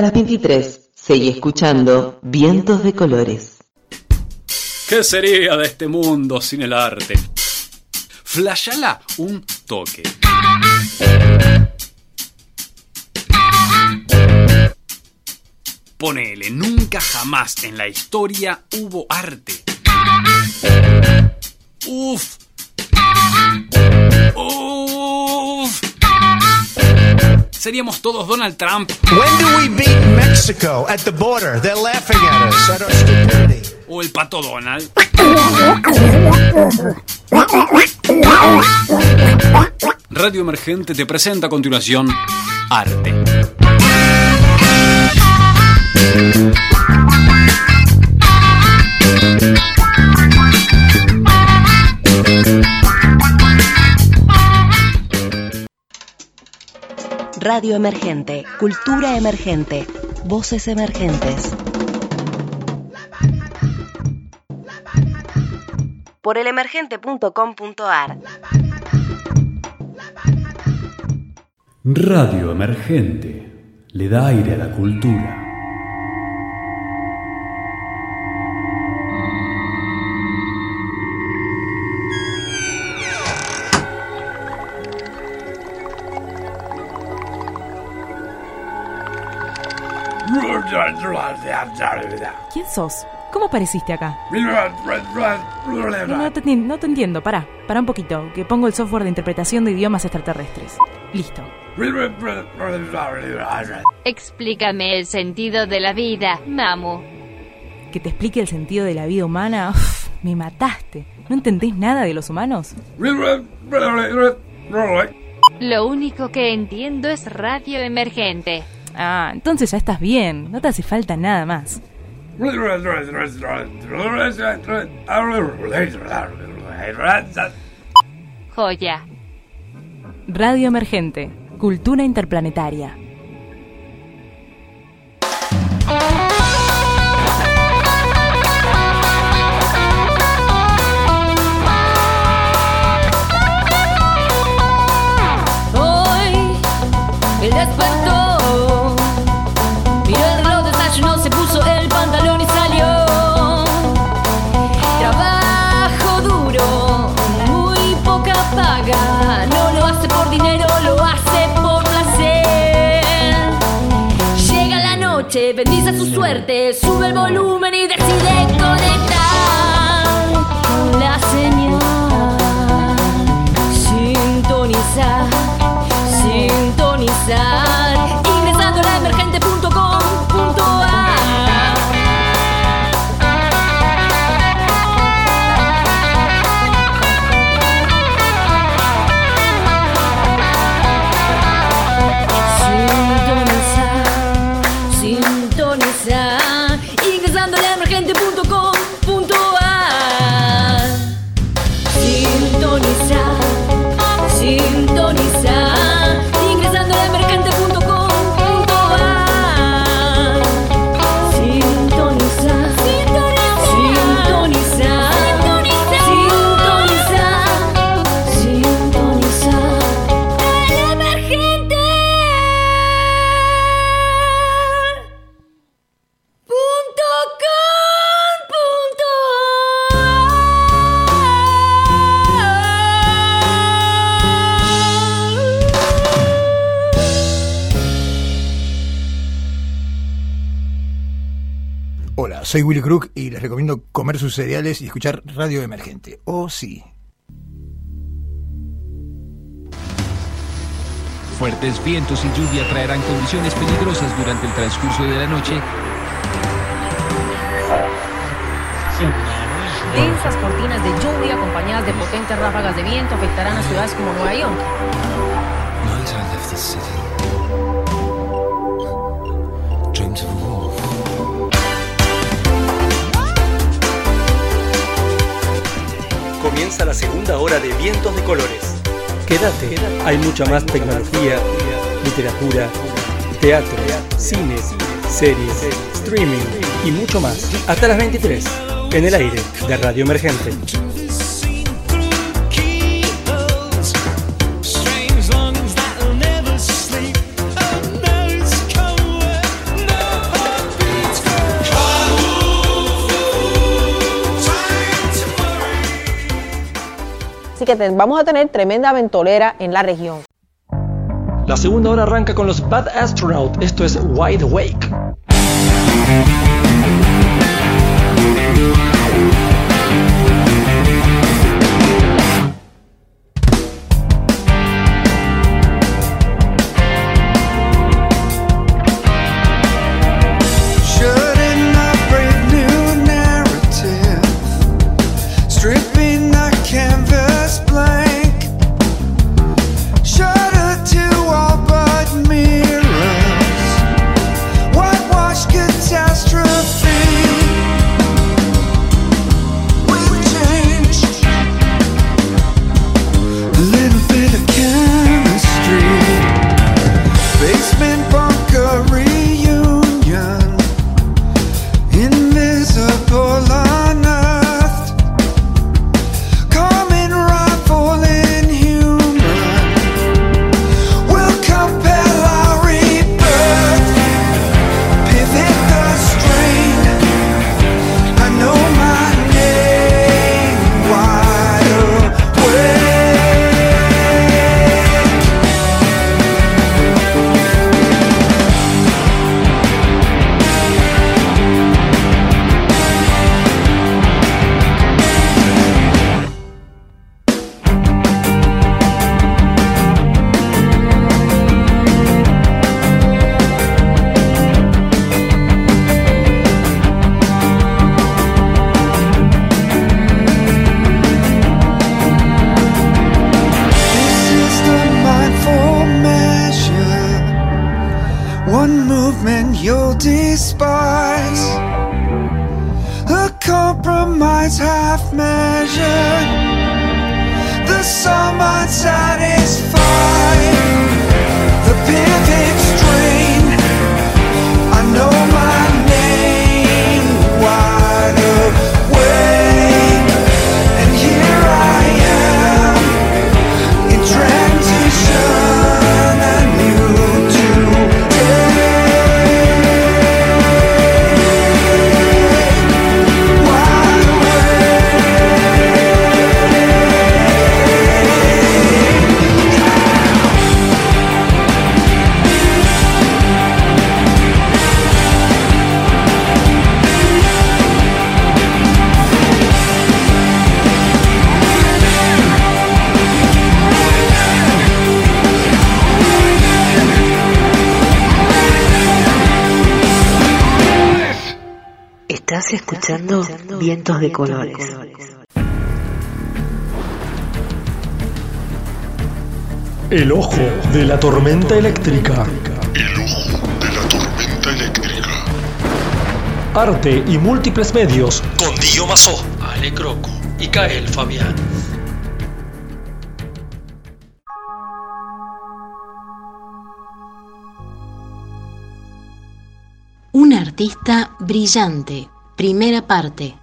Hasta las 23. Seguí escuchando Vientos de Colores. ¿Qué sería de este mundo sin el arte? Flashala un toque. Ponele, nunca jamás en la historia hubo arte. Uf. Uf. Seríamos todos Donald Trump. When do we beat Mexico at the border? They're laughing at us, at our stupidity. O el pato Donald. Radio Emergente te presenta a continuación Arte. Radio Emergente, Cultura Emergente, Voces Emergentes. Por elemergente.com.ar Radio Emergente le da aire a la cultura. ¿Quién sos? ¿Cómo apareciste acá? No te, no te entiendo, pará, pará un poquito, que pongo el software de interpretación de idiomas extraterrestres. Listo. Explícame el sentido de la vida, Mamu. ¿Que te explique el sentido de la vida humana? Uf, me mataste. ¿No entendés nada de los humanos? Lo único que entiendo es radio emergente. Ah, entonces ya estás bien. No te hace falta nada más. Joya. Radio Emergente. Cultura Interplanetaria. Volumen soy Willy Crook y les recomiendo comer sus cereales y escuchar Radio Emergente. Oh, sí. Fuertes vientos y lluvia traerán condiciones peligrosas durante el transcurso de la noche. Densas cortinas de lluvia acompañadas de potentes ráfagas de viento afectarán a ciudades como Nueva York. Night I left the city. Dreamed of Comienza la segunda hora de Vientos de Colores. Quédate, hay mucha más tecnología, literatura, teatro, cine, series, streaming y mucho más. Hasta las 23, en el aire de Radio Emergente. Vamos a tener tremenda ventolera en la región. La segunda hora arranca con los Bad Astronaut. Esto es Wide Awake. Vientos de Colores. El ojo de la tormenta eléctrica. El ojo de la tormenta eléctrica. Arte y múltiples medios. Con Dio Mazó, Ale Croco y Kael Fabián. Un artista brillante. Primera parte.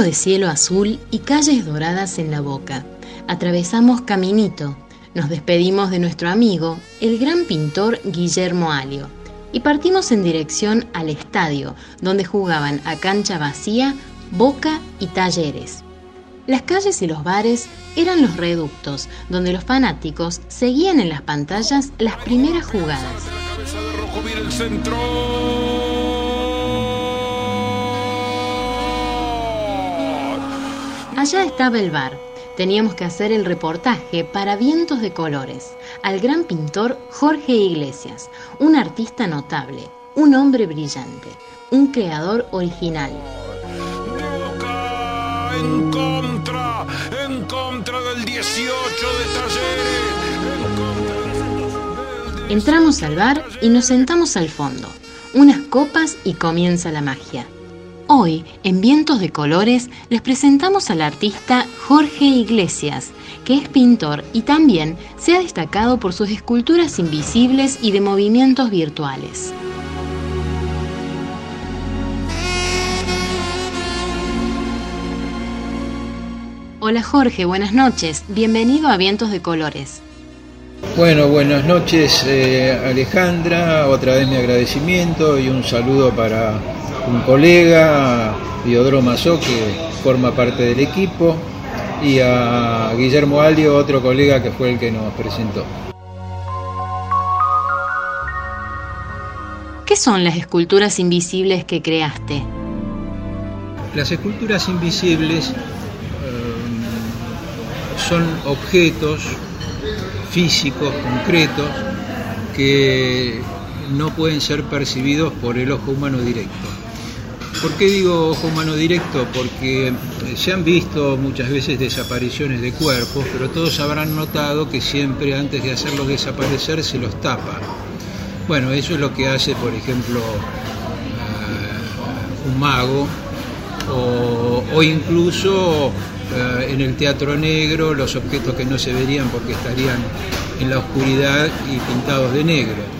De cielo azul y calles doradas en la boca. Atravesamos Caminito. Nos despedimos de nuestro amigo, el gran pintor Guillermo Alio, y partimos en dirección al estadio, donde jugaban a cancha vacía Boca y Talleres. Las calles y los bares eran los reductos, donde los fanáticos seguían en las pantallas las primeras jugadas. Allá estaba el bar. Teníamos que hacer el reportaje para Vientos de Colores al gran pintor Jorge Iglesias, un artista notable, un hombre brillante, un creador original. En contra, en contra del 18 de Talleres. Entramos al bar y nos sentamos al fondo. Unas copas y comienza la magia. Hoy, en Vientos de Colores, les presentamos al artista Jorge Iglesias, que es pintor y también se ha destacado por sus esculturas invisibles y de movimientos virtuales. Hola Jorge, buenas noches. Bienvenido a Vientos de Colores. Bueno, buenas noches eh, Alejandra, otra vez mi agradecimiento y un saludo para un colega, Biodro Mazó, que forma parte del equipo, y a Guillermo Alio, otro colega que fue el que nos presentó. ¿Qué son las esculturas invisibles que creaste? Las esculturas invisibles eh, son objetos físicos, concretos, que no pueden ser percibidos por el ojo humano directo. ¿Por qué digo ojo humano directo? Porque se han visto muchas veces desapariciones de cuerpos, pero todos habrán notado que siempre antes de hacerlos desaparecer se los tapa. Bueno, eso es lo que hace, por ejemplo, eh, un mago o, o incluso eh, en el teatro negro los objetos que no se verían porque estarían en la oscuridad y pintados de negro.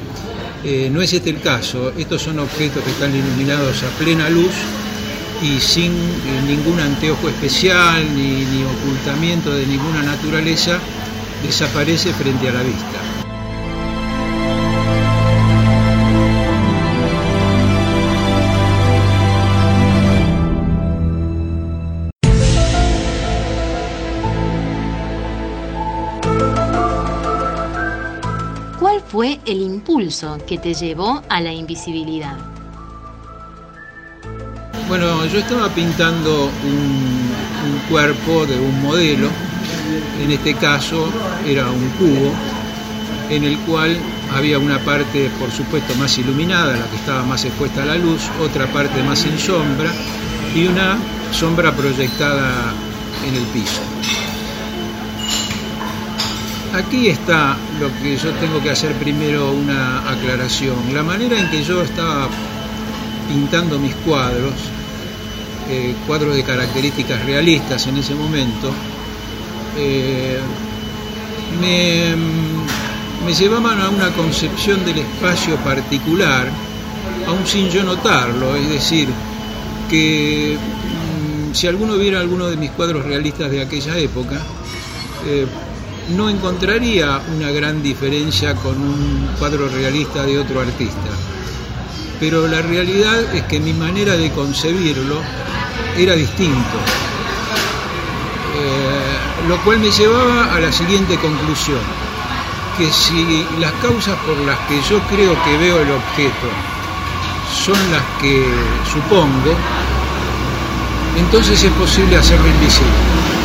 Eh, no es este el caso, estos son objetos que están iluminados a plena luz y sin eh, ningún anteojo especial ni, ni ocultamiento de ninguna naturaleza, desaparece frente a la vista. Fue el impulso que te llevó a la invisibilidad? Bueno, yo estaba pintando un, cuerpo de un modelo, en este caso era un cubo, en el cual había una parte, por supuesto, más iluminada, la que estaba más expuesta a la luz, otra parte más en sombra y una sombra proyectada en el piso. Aquí está lo que yo tengo que hacer primero una aclaración. La manera en que yo estaba pintando mis cuadros, eh, cuadros de características realistas en ese momento, eh, me, me llevaban a una concepción del espacio particular, aun sin yo notarlo, es decir, que mm, si alguno viera alguno de mis cuadros realistas de aquella época, eh, no encontraría una gran diferencia con un cuadro realista de otro artista. Pero la realidad es que mi manera de concebirlo era distinto. Eh, lo cual me llevaba a la siguiente conclusión, que si las causas por las que yo creo que veo el objeto son las que supongo, entonces es posible hacerlo invisible.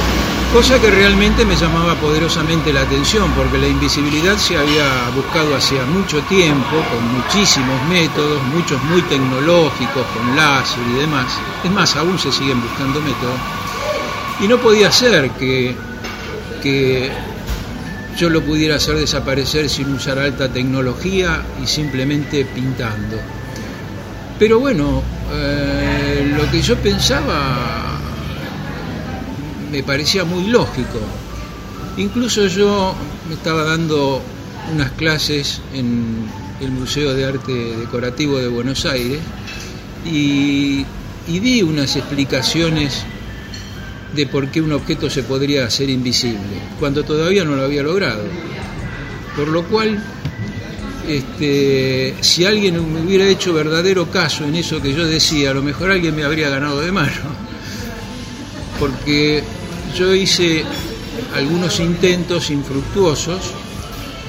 Cosa que realmente me llamaba poderosamente la atención, porque la invisibilidad se había buscado hacía mucho tiempo, con muchísimos métodos, muchos muy tecnológicos, con láser y demás. Es más, aún se siguen buscando métodos. Y no podía ser que, que yo lo pudiera hacer desaparecer sin usar alta tecnología y simplemente pintando. Pero bueno, eh, lo que yo pensaba me parecía muy lógico. Incluso yo me estaba dando unas clases en el Museo de Arte Decorativo de Buenos Aires y, di unas explicaciones de por qué un objeto se podría hacer invisible, cuando todavía no lo había logrado. Por lo cual, este, si alguien me hubiera hecho verdadero caso en eso que yo decía, a lo mejor alguien me habría ganado de mano. Porque yo hice algunos intentos infructuosos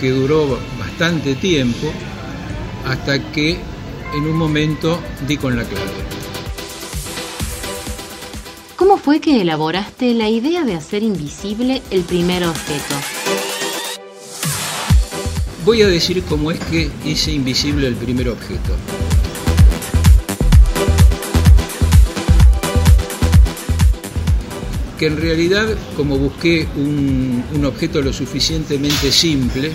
que duró bastante tiempo hasta que en un momento di con la clave. ¿Cómo fue que elaboraste la idea de hacer invisible el primer objeto? Voy a decir cómo es que hice invisible el primer objeto. Que en realidad como busqué un, un objeto lo suficientemente simple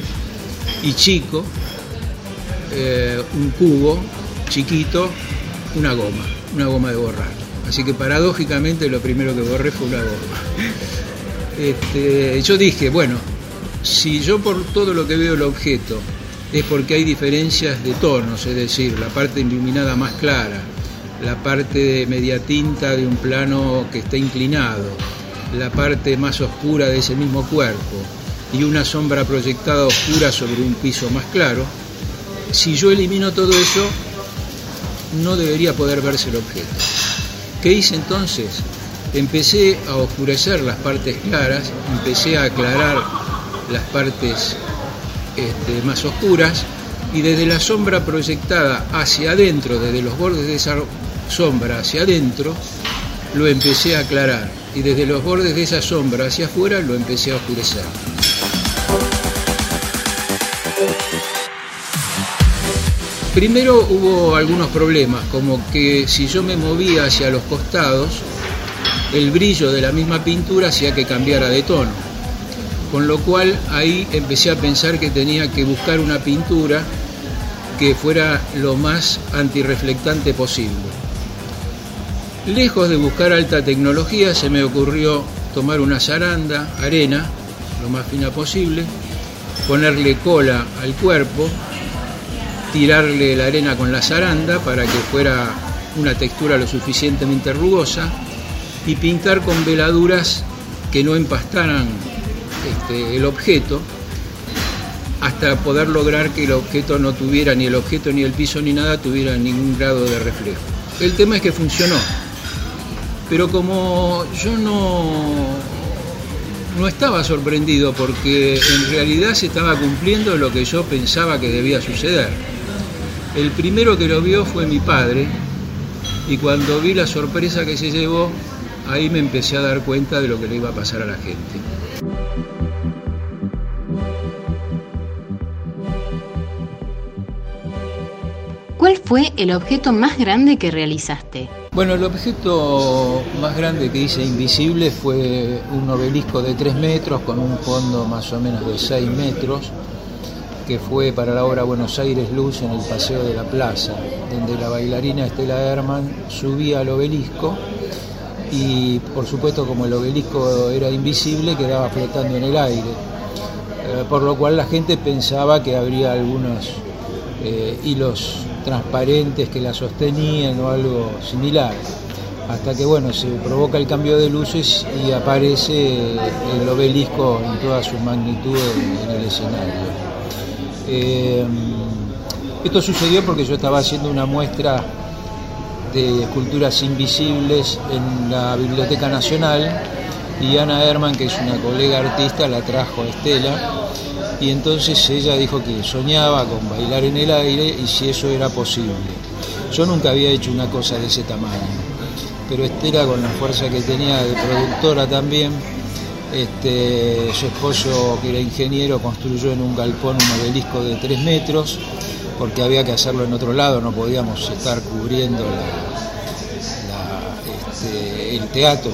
y chico, eh, un cubo chiquito, una goma, una goma de borrar. Así que paradójicamente lo primero que borré fue una goma. Este, yo dije, bueno, si yo por todo lo que veo el objeto es porque hay diferencias de tonos, es decir, la parte iluminada más clara, la parte de media tinta de un plano que está inclinado, la parte más oscura de ese mismo cuerpo y una sombra proyectada oscura sobre un piso más claro, si yo elimino todo eso, no debería poder verse el objeto. ¿Qué hice entonces? Empecé a oscurecer las partes claras, empecé a aclarar las partes este, más oscuras y desde la sombra proyectada hacia adentro, desde los bordes de esa sombra hacia adentro, lo empecé a aclarar y desde los bordes de esa sombra hacia afuera lo empecé a oscurecer. Primero hubo algunos problemas, como que si yo me movía hacia los costados, el brillo de la misma pintura hacía que cambiara de tono. Con lo cual ahí empecé a pensar que tenía que buscar una pintura que fuera lo más antirreflectante posible. Lejos de buscar alta tecnología, se me ocurrió tomar una zaranda, arena, lo más fina posible, ponerle cola al cuerpo, tirarle la arena con la zaranda para que fuera una textura lo suficientemente rugosa y pintar con veladuras que no empastaran este, el objeto hasta poder lograr que el objeto no tuviera ni el objeto ni el piso ni nada tuviera ningún grado de reflejo. El tema es que funcionó, pero como yo no no estaba sorprendido porque en realidad se estaba cumpliendo lo que yo pensaba que debía suceder. El primero que lo vio fue mi padre y cuando vi la sorpresa que se llevó, ahí me empecé a dar cuenta de lo que le iba a pasar a la gente. ¿Cuál fue el objeto más grande que realizaste? Bueno, el objeto más grande que hice invisible fue un obelisco de 3 metros con un fondo más o menos de 6 metros, que fue para la obra Buenos Aires Luz en el Paseo de la Plaza, donde la bailarina Estela Herman subía al obelisco y por supuesto como el obelisco era invisible quedaba flotando en el aire, eh, por lo cual la gente pensaba que habría algunos eh, hilos transparentes que la sostenían o algo similar. Hasta que bueno, se provoca el cambio de luces y aparece el obelisco en toda su magnitud en, el escenario. Eh, esto sucedió porque yo estaba haciendo una muestra de esculturas invisibles en la Biblioteca Nacional y Ana Herman, que es una colega artista, la trajo a Estela y entonces ella dijo que soñaba con bailar en el aire y si eso era posible. Yo nunca había hecho una cosa de ese tamaño, pero Estela con la fuerza que tenía de productora también, este, su esposo que era ingeniero construyó en un galpón un obelisco de 3 metros, porque había que hacerlo en otro lado, no podíamos estar cubriendo este, el teatro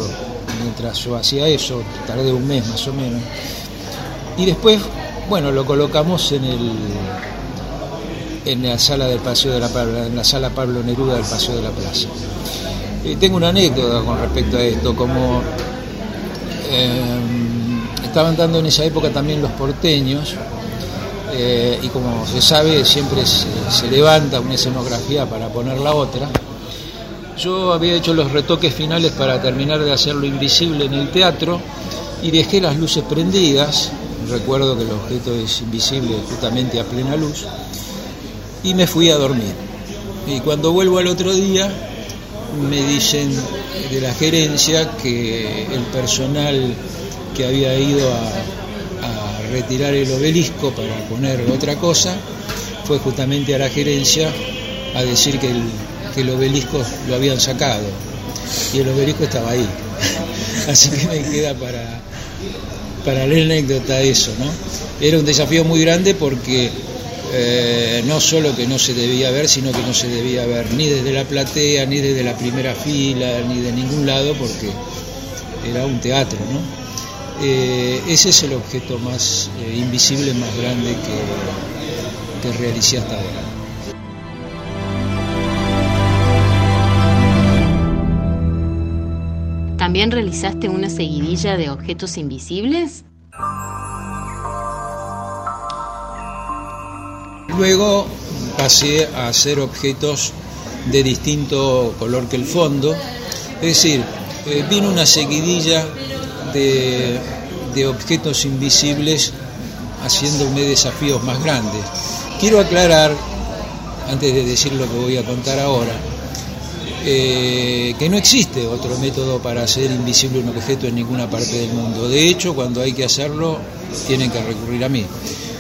mientras yo hacía eso, tardé un mes más o menos. Y después, bueno, lo colocamos en el en la sala del Paseo de la Pablo, en la sala Pablo Neruda del Paseo de la Plaza. Tengo una anécdota con respecto a esto, como eh, estaban dando en esa época también los porteños, eh, y como se sabe, siempre se, se levanta una escenografía para poner la otra. Yo había hecho los retoques finales para terminar de hacerlo invisible en el teatro y dejé las luces prendidas. Recuerdo que el objeto es invisible justamente a plena luz y me fui a dormir. Y cuando vuelvo al otro día me dicen de la gerencia que el personal que había ido a, retirar el obelisco para poner otra cosa fue justamente a la gerencia a decir que el, que el obelisco lo habían sacado y el obelisco estaba ahí. Así que me queda para, para la anécdota eso, ¿no? Era un desafío muy grande porque eh, no solo que no se debía ver, sino que no se debía ver ni desde la platea, ni desde la primera fila, ni de ningún lado, porque era un teatro, ¿no? Eh, ese es el objeto más eh, invisible, más grande que, que realicé hasta ahora. ¿También realizaste una seguidilla de objetos invisibles? Luego pasé a hacer objetos de distinto color que el fondo, es decir, eh, vino una seguidilla este, de objetos invisibles haciéndome desafíos más grandes. Quiero aclarar, antes de decir lo que voy a contar ahora, eh, que no existe otro método para hacer invisible un objeto en ninguna parte del mundo. De hecho, cuando hay que hacerlo, tienen que recurrir a mí.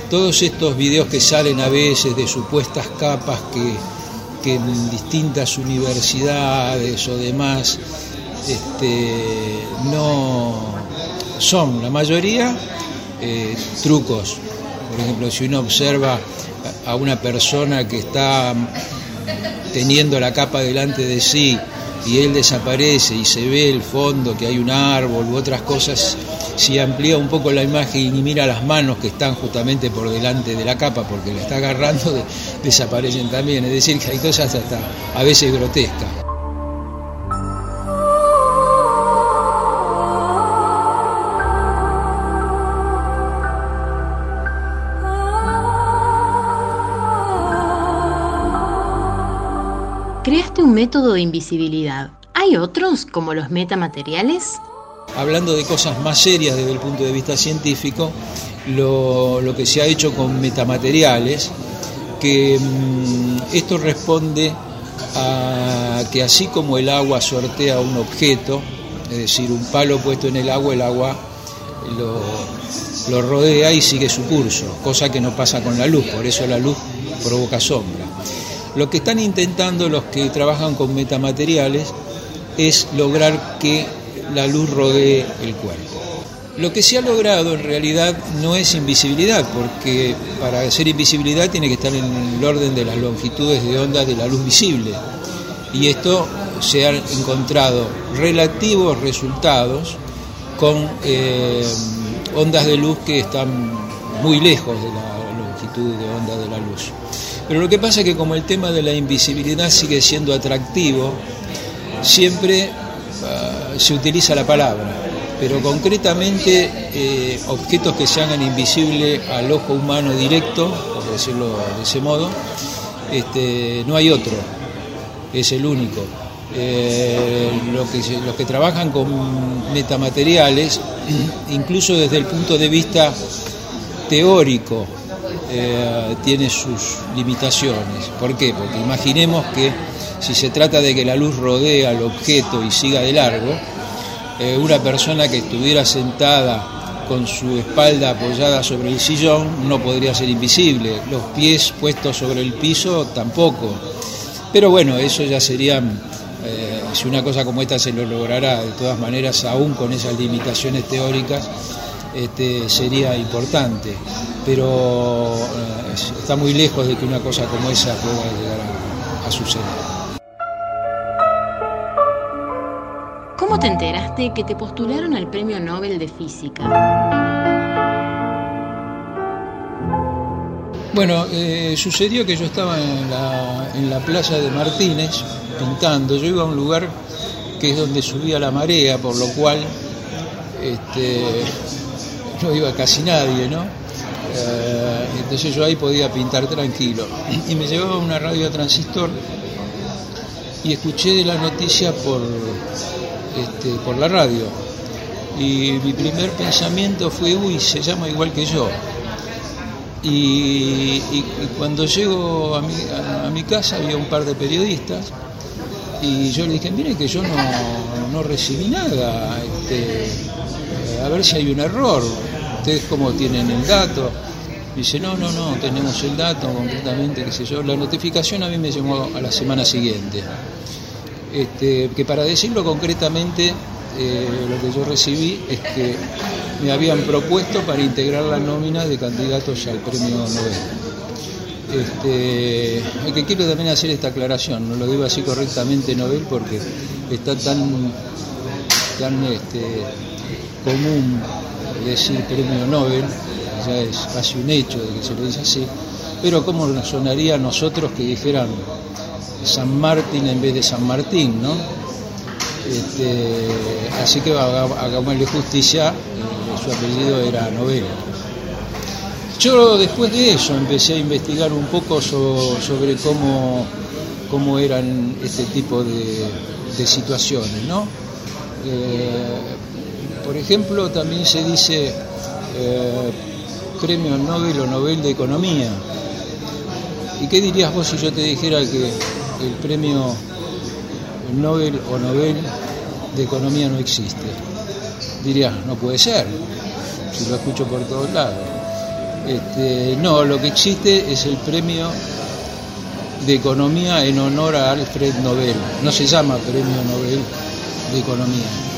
Todos estos videos que salen a veces de supuestas capas que, en distintas universidades o demás este, no son, la mayoría, eh, trucos. Por ejemplo, si uno observa a una persona que está teniendo la capa delante de sí y él desaparece y se ve el fondo, que hay un árbol u otras cosas, si amplía un poco la imagen y mira las manos que están justamente por delante de la capa porque la está agarrando, de- desaparecen también. Es decir, que hay cosas hasta a veces grotescas. Método de invisibilidad. ¿Hay otros, como los metamateriales? Hablando de cosas más serias desde el punto de vista científico, lo, que se ha hecho con metamateriales, que mm, esto responde a que así como el agua sortea un objeto, es decir, un palo puesto en el agua, el agua lo, lo rodea y sigue su curso, cosa que no pasa con la luz, por eso la luz provoca sombra. Lo que están intentando los que trabajan con metamateriales es lograr que la luz rodee el cuerpo. Lo que se ha logrado en realidad no es invisibilidad, porque para hacer invisibilidad tiene que estar en el orden de las longitudes de onda de la luz visible. Y esto se han encontrado relativos resultados con eh, ondas de luz que están muy lejos de la longitud de onda de la luz. Pero lo que pasa es que como el tema de la invisibilidad sigue siendo atractivo, siempre ah, se utiliza la palabra, pero concretamente eh, objetos que se hagan invisible al ojo humano directo, por decirlo de ese modo, este, no hay otro, es el único. Eh, los que trabajan con metamateriales, incluso desde el punto de vista teórico, eh, tiene sus limitaciones. ¿Por qué? Porque imaginemos que si se trata de que la luz rodea al objeto y siga de largo, eh, una persona que estuviera sentada con su espalda apoyada sobre el sillón no podría ser invisible, los pies puestos sobre el piso tampoco. Pero bueno, eso ya sería, eh, si una cosa como esta se lo logrará de todas maneras, aún con esas limitaciones teóricas, este, sería importante. Pero eh, está muy lejos de que una cosa como esa pueda llegar a- a suceder. ¿Cómo te enteraste que te postularon al Premio Nobel de Física? Bueno, eh, sucedió que yo estaba en la, en la playa de Martínez pintando. Yo iba a un lugar que es donde subía la marea, por lo cual este, no iba casi nadie, ¿no? Eh, entonces yo ahí podía pintar tranquilo. Y me llevaba una radio transistor y escuché la noticia por, este, por la radio. Y mi primer pensamiento fue, uy, se llama igual que yo. Y, cuando llego a mi, a- mi casa había un par de periodistas y yo le dije, mire que yo no, no recibí nada, este, a ver si hay un error, ustedes cómo tienen el dato. Dice, no, no, no, tenemos el dato concretamente, qué sé yo. La notificación a mí me llamó a la semana siguiente. Este, que para decirlo concretamente, eh, lo que yo recibí es que me habían propuesto para integrar la nómina de candidatos al premio Nobel. Este, que quiero también hacer esta aclaración, no lo digo así correctamente Nobel porque está tan, tan este, común decir premio Nobel, ya es casi un hecho de que se lo dice así, pero cómo nos sonaría a nosotros que dijeran San Martín en vez de San Martín, ¿no? Este, así que hagámosle justicia, eh, su apellido era Nobel. Yo después de eso empecé a investigar un poco so- sobre cómo, cómo eran este tipo de, de situaciones, ¿no? Eh, por ejemplo, también se dice eh, premio Nobel o Nobel de Economía. ¿Y qué dirías vos si yo te dijera que el premio Nobel o Nobel de Economía no existe? Dirías, no puede ser, si lo escucho por todos lados. Este, no, lo que existe es el premio de Economía en honor a Alfred Nobel. No se llama Premio Nobel de Economía.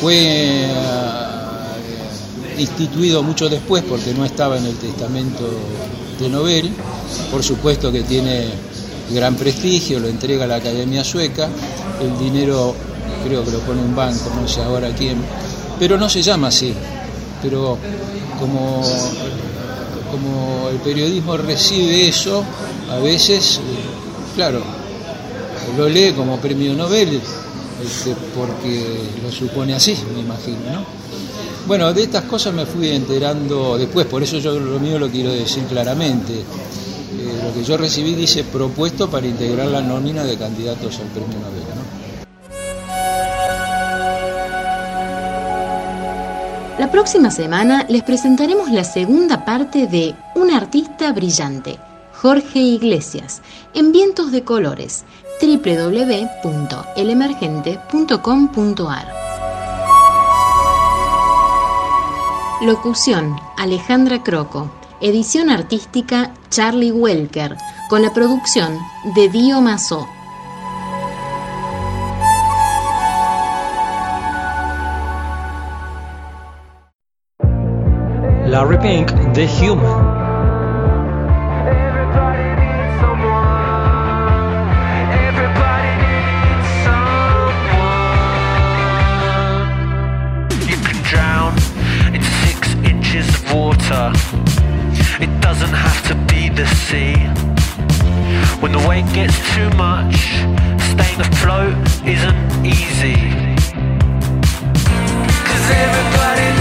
Fue eh, instituido mucho después porque no estaba en el testamento de Nobel. Por supuesto que tiene gran prestigio, lo entrega la Academia Sueca. El dinero creo que lo pone un banco, no sé ahora quién. Pero no se llama así. Pero como como el periodismo recibe eso, a veces, claro, lo lee como premio Nobel, este, porque lo supone así, me imagino, ¿no? Bueno, de estas cosas me fui enterando después, por eso yo lo mío lo quiero decir claramente. Eh, lo que yo recibí dice propuesto para integrar la nómina de candidatos al premio Nobel, ¿no? La próxima semana les presentaremos la segunda parte de Un artista brillante, Jorge Iglesias, en Vientos de Colores, www.elemergente.com.ar. Locución, Alejandra Croco. Edición artística, Charlie Welker, con la producción de Dio Mazó. Larry Pink, The Human. Water. It doesn't have to be the sea. When the weight gets too much, staying afloat isn't easy. Cause everybody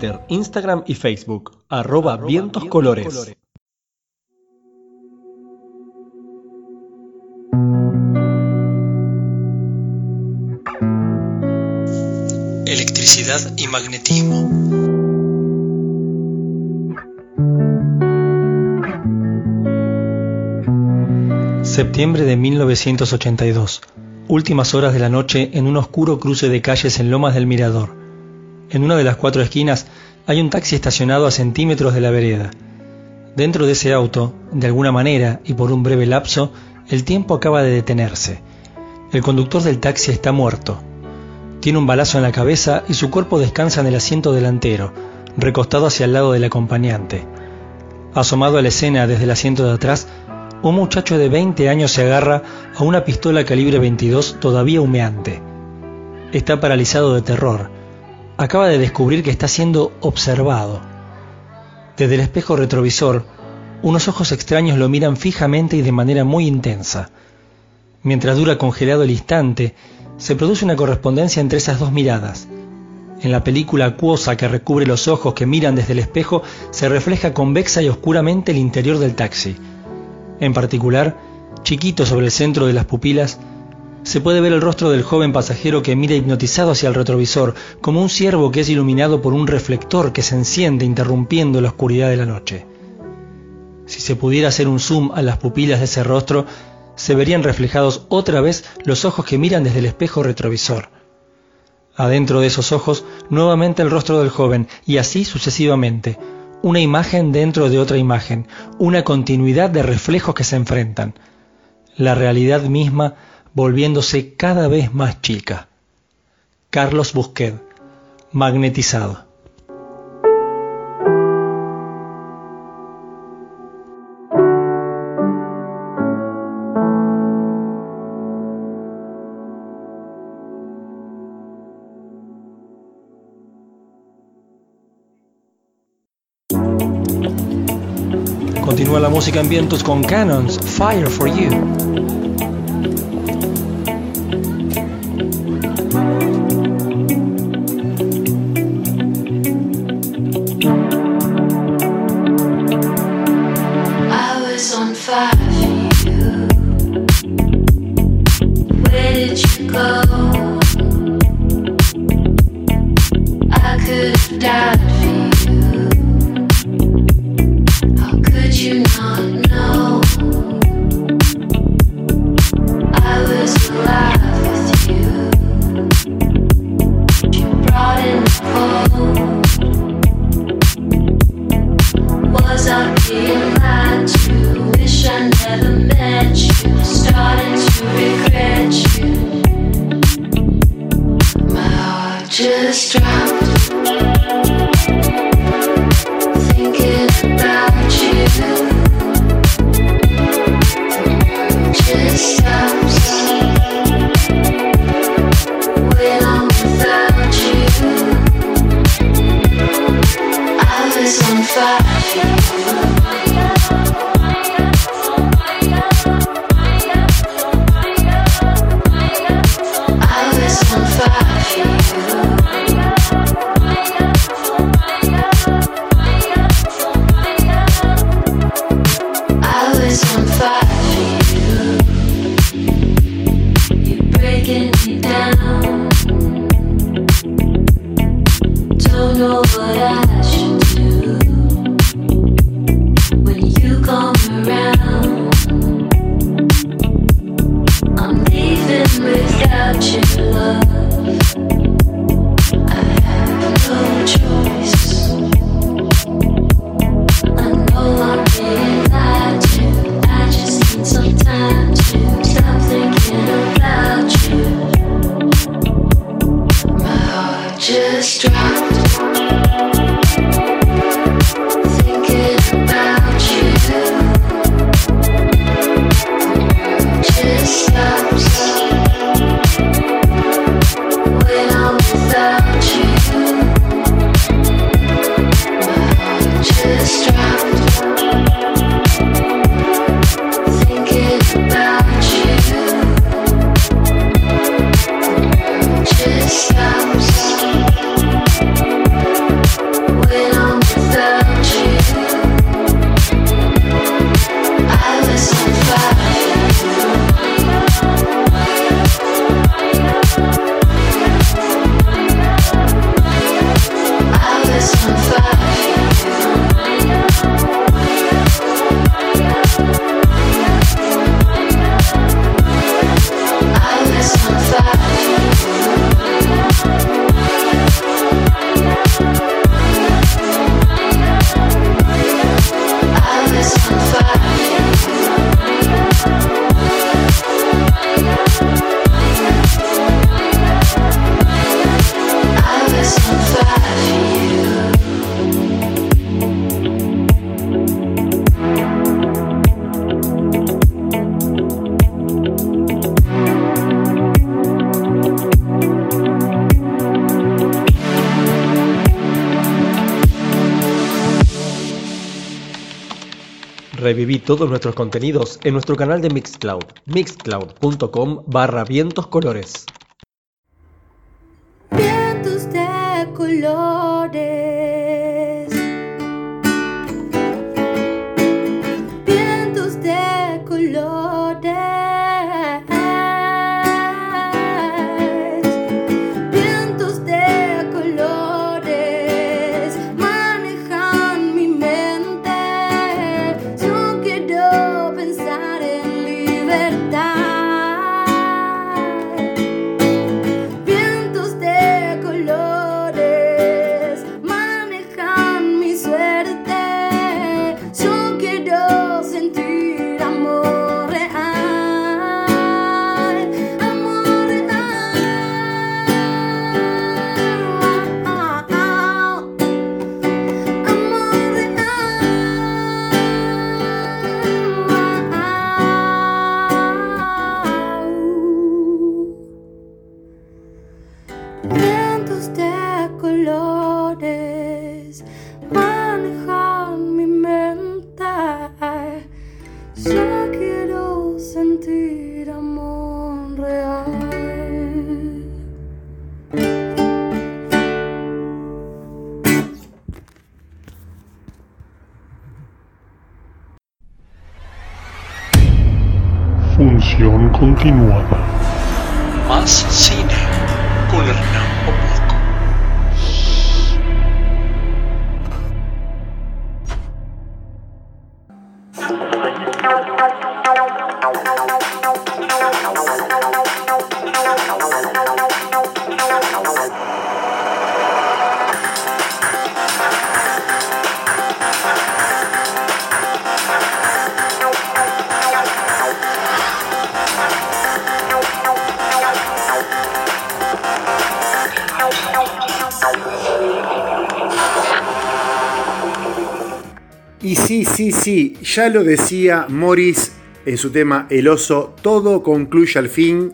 Twitter, Instagram y Facebook, arroba vientos colores. Electricidad y magnetismo. Septiembre de 1982. Últimas horas de la noche en un oscuro cruce de calles en Lomas del Mirador. En una de las cuatro esquinas hay un taxi estacionado a centímetros de la vereda. Dentro de ese auto, de alguna manera y por un breve lapso, el tiempo acaba de detenerse. El conductor del taxi está muerto. Tiene un balazo en la cabeza y su cuerpo descansa en el asiento delantero, recostado hacia el lado del acompañante. Asomado a la escena desde el asiento de atrás, un muchacho de 20 años se agarra a una pistola calibre 22 todavía humeante. Está paralizado de terror. Acaba de descubrir que está siendo observado. Desde el espejo retrovisor, unos ojos extraños lo miran fijamente y de manera muy intensa. Mientras dura congelado el instante, se produce una correspondencia entre esas dos miradas. En la película acuosa que recubre los ojos que miran desde el espejo, se refleja convexa y oscuramente el interior del taxi. En particular, chiquito sobre el centro de las pupilas, se puede ver el rostro del joven pasajero que mira hipnotizado hacia el retrovisor, como un ciervo que es iluminado por un reflector que se enciende interrumpiendo la oscuridad de la noche. Si se pudiera hacer un zoom a las pupilas de ese rostro, se verían reflejados otra vez los ojos que miran desde el espejo retrovisor. Adentro de esos ojos, nuevamente el rostro del joven, y así sucesivamente, una imagen dentro de otra imagen, una continuidad de reflejos que se enfrentan, la realidad misma volviéndose cada vez más chica. Carlos Busquet, magnetizado. Continúa la música en vientos con Cannons, Fire for You. drowned Reviví todos nuestros contenidos en nuestro canal de Mixcloud, mixcloud.com barra vientos colores. Y sí, sí, sí, ya lo decía Morris en su tema El oso, todo concluye al fin.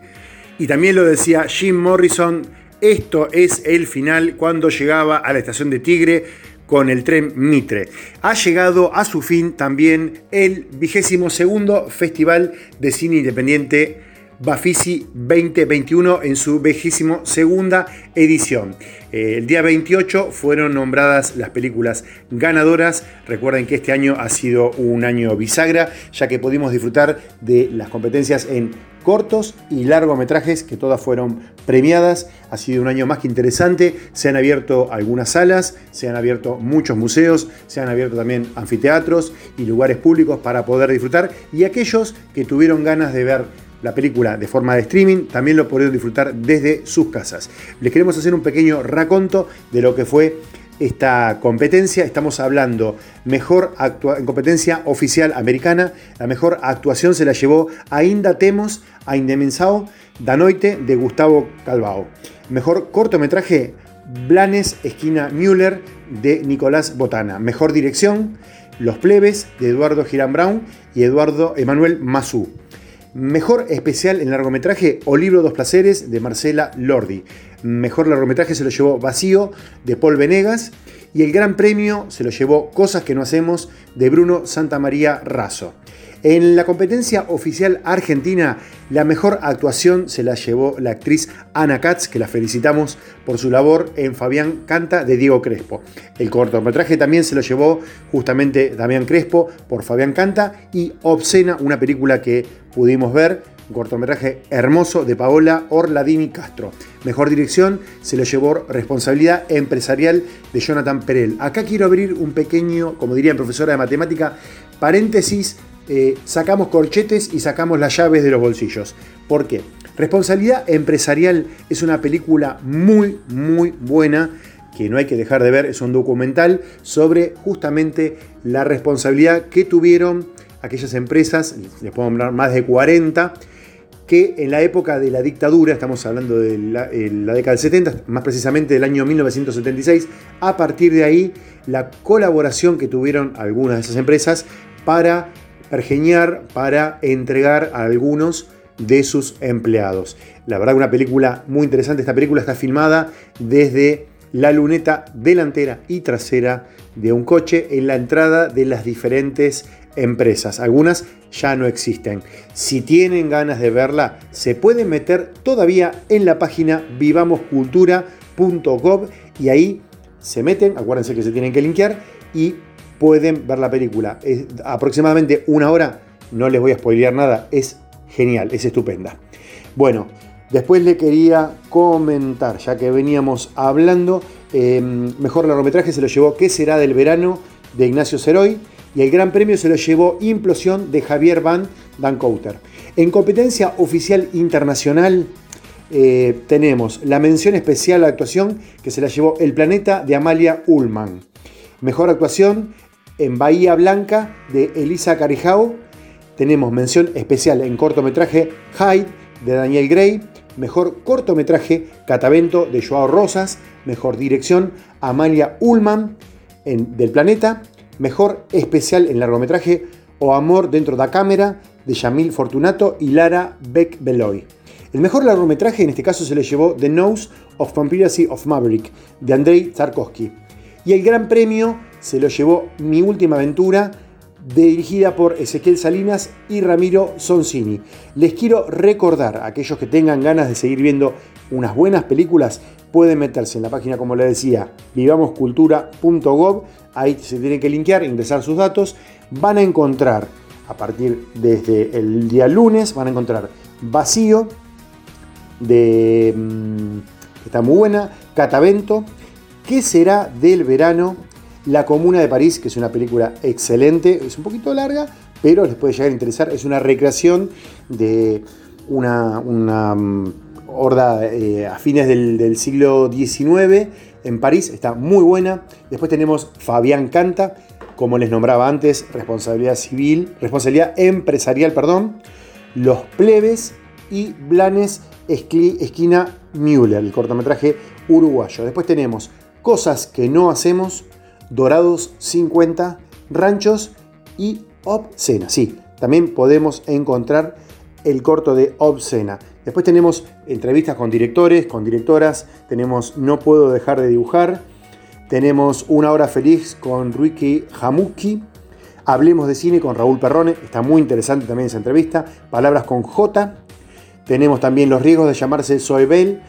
Y también lo decía Jim Morrison, esto es el final cuando llegaba a la estación de Tigre con el tren Mitre. Ha llegado a su fin también el vigésimo segundo Festival de Cine Independiente Bafisi 2021 en su vigésimo segunda edición. Eh, el día 28 fueron nombradas las películas ganadoras. Recuerden que este año ha sido un año bisagra, ya que pudimos disfrutar de las competencias en cortos y largometrajes que todas fueron premiadas. Ha sido un año más que interesante. Se han abierto algunas salas, se han abierto muchos museos, se han abierto también anfiteatros y lugares públicos para poder disfrutar. Y aquellos que tuvieron ganas de ver la película de forma de streaming, también lo pudieron disfrutar desde sus casas. Les queremos hacer un pequeño raconto de lo que fue esta competencia. Estamos hablando mejor en competencia oficial americana. La mejor actuación se la llevó a Inda Temos, a Indemensao, Danoite de Gustavo Calvao. Mejor cortometraje Blanes Esquina Müller de Nicolás Botana. Mejor dirección Los Plebes de Eduardo Girán Brown y Eduardo Emanuel Mazú. Mejor especial en largometraje O Libro Dos Placeres de Marcela Lordi. Mejor largometraje se lo llevó Vacío de Paul Venegas. Y el gran premio se lo llevó Cosas que no hacemos de Bruno Santamaría Razo. En la competencia oficial argentina, la mejor actuación se la llevó la actriz Ana Katz, que la felicitamos por su labor en Fabián Canta de Diego Crespo. El cortometraje también se lo llevó justamente Damián Crespo por Fabián Canta y Obscena, una película que pudimos ver un cortometraje hermoso de Paola Orladini Castro. Mejor dirección se lo llevó responsabilidad empresarial de Jonathan Perel. Acá quiero abrir un pequeño, como diría profesora de matemática, paréntesis, eh, sacamos corchetes y sacamos las llaves de los bolsillos. ¿Por qué? Responsabilidad empresarial es una película muy, muy buena que no hay que dejar de ver, es un documental sobre justamente la responsabilidad que tuvieron aquellas empresas, les puedo nombrar más de 40, que en la época de la dictadura, estamos hablando de la, eh, la, década del 70, más precisamente del año 1976, a partir de ahí la colaboración que tuvieron algunas de esas empresas para pergeñar, para entregar a algunos de sus empleados. La verdad una película muy interesante, esta película está filmada desde la luneta delantera y trasera de un coche en la entrada de las diferentes empresas. Algunas ya no existen. Si tienen ganas de verla, se pueden meter todavía en la página vivamoscultura.gov y ahí se meten, acuérdense que se tienen que linkear y pueden ver la película. Es aproximadamente una hora, no les voy a spoilear nada, es genial, es estupenda. Bueno, después le quería comentar, ya que veníamos hablando, eh, mejor largometraje se lo llevó ¿Qué será del verano? de Ignacio Ceroy y el gran premio se lo llevó Implosión de Javier Van Dancouter. En competencia oficial internacional eh, tenemos la mención especial a la actuación que se la llevó El Planeta de Amalia Ullman. Mejor actuación en Bahía Blanca de Elisa Carijao. Tenemos mención especial en cortometraje Hyde de Daniel Gray. Mejor cortometraje Catavento de Joao Rosas. Mejor dirección Amalia Ullman en, del Planeta. Mejor especial en largometraje O Amor dentro da cámara de Yamil Fortunato y Lara Beck Beloy. El mejor largometraje en este caso se le llevó The Nose of Conspiracy of Maverick de Andrei Tarkovsky. Y el gran premio se lo llevó Mi Última Aventura, dirigida por Ezequiel Salinas y Ramiro Sonsini. Les quiero recordar a aquellos que tengan ganas de seguir viendo unas buenas películas, pueden meterse en la página, como les decía, vivamoscultura.gov. Ahí se tienen que linkear, ingresar sus datos. Van a encontrar, a partir desde el día lunes, van a encontrar Vacío, de, está muy buena, Catavento, ¿Qué será del verano? La Comuna de París, que es una película excelente, es un poquito larga, pero les puede llegar a interesar. Es una recreación de una, una horda eh, a fines del, del, siglo XIX en París, está muy buena. Después tenemos Fabián Canta, como les nombraba antes, responsabilidad civil, responsabilidad empresarial, perdón. Los plebes y Blanes Esquina Müller, el cortometraje uruguayo. Después tenemos Cosas que no hacemos, Dorados 50, Ranchos y Obscena. Sí, también podemos encontrar el corto de Obscena. Después tenemos entrevistas con directores, con directoras, tenemos No puedo dejar de dibujar, tenemos Una hora feliz con Ruiki Hamuki, Hablemos de cine con Raúl Perrone, está muy interesante también esa entrevista, Palabras con J, tenemos también Los riesgos de llamarse Soy Bell,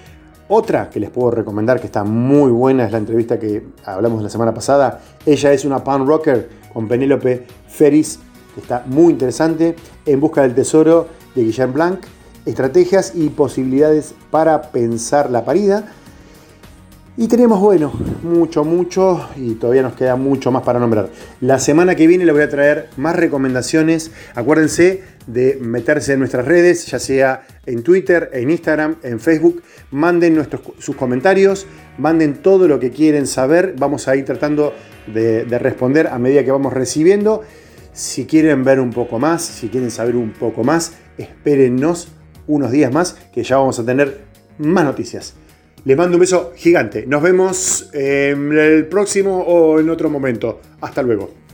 otra que les puedo recomendar que está muy buena es la entrevista que hablamos la semana pasada. Ella es una pan rocker con Penélope Ferris, que está muy interesante. En busca del tesoro de Guillermo Blanc. Estrategias y posibilidades para pensar la parida. Y tenemos, bueno, mucho, mucho, y todavía nos queda mucho más para nombrar. La semana que viene les voy a traer más recomendaciones. Acuérdense de meterse en nuestras redes, ya sea en Twitter, en Instagram, en Facebook. Manden nuestros, sus comentarios, manden todo lo que quieren saber. Vamos a ir tratando de, de responder a medida que vamos recibiendo. Si quieren ver un poco más, si quieren saber un poco más, espérennos unos días más que ya vamos a tener más noticias. Les mando un beso gigante. Nos vemos en el próximo o en otro momento. Hasta luego.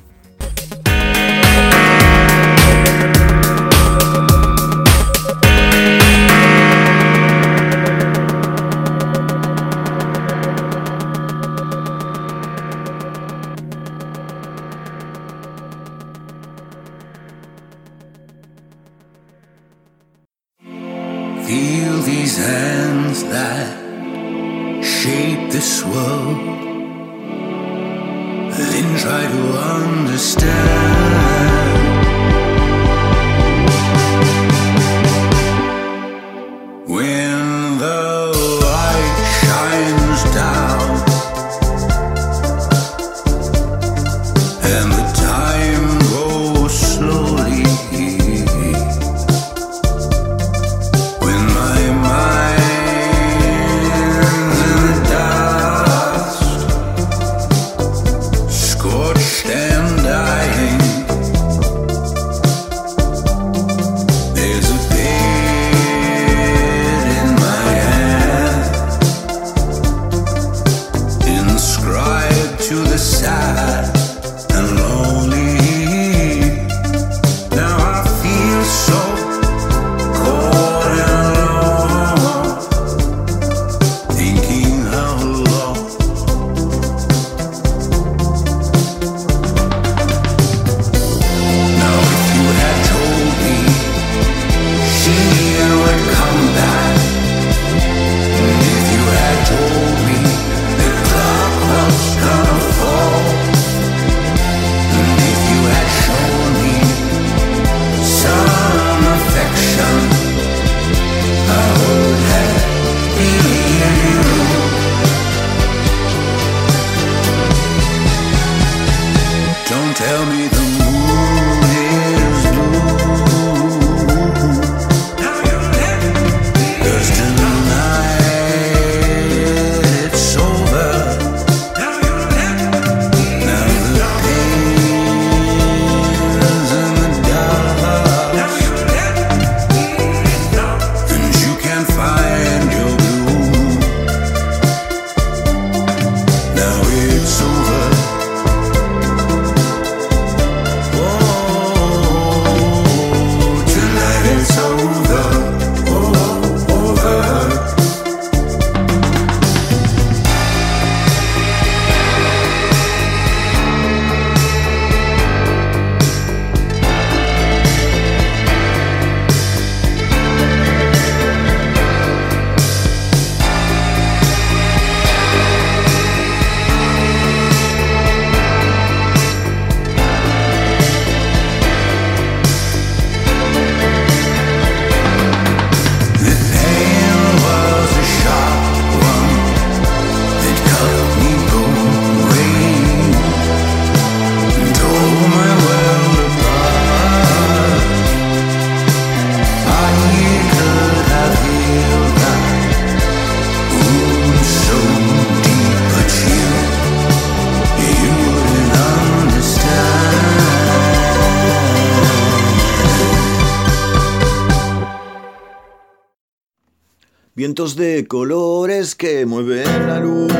vientos de colores que mueven la luz,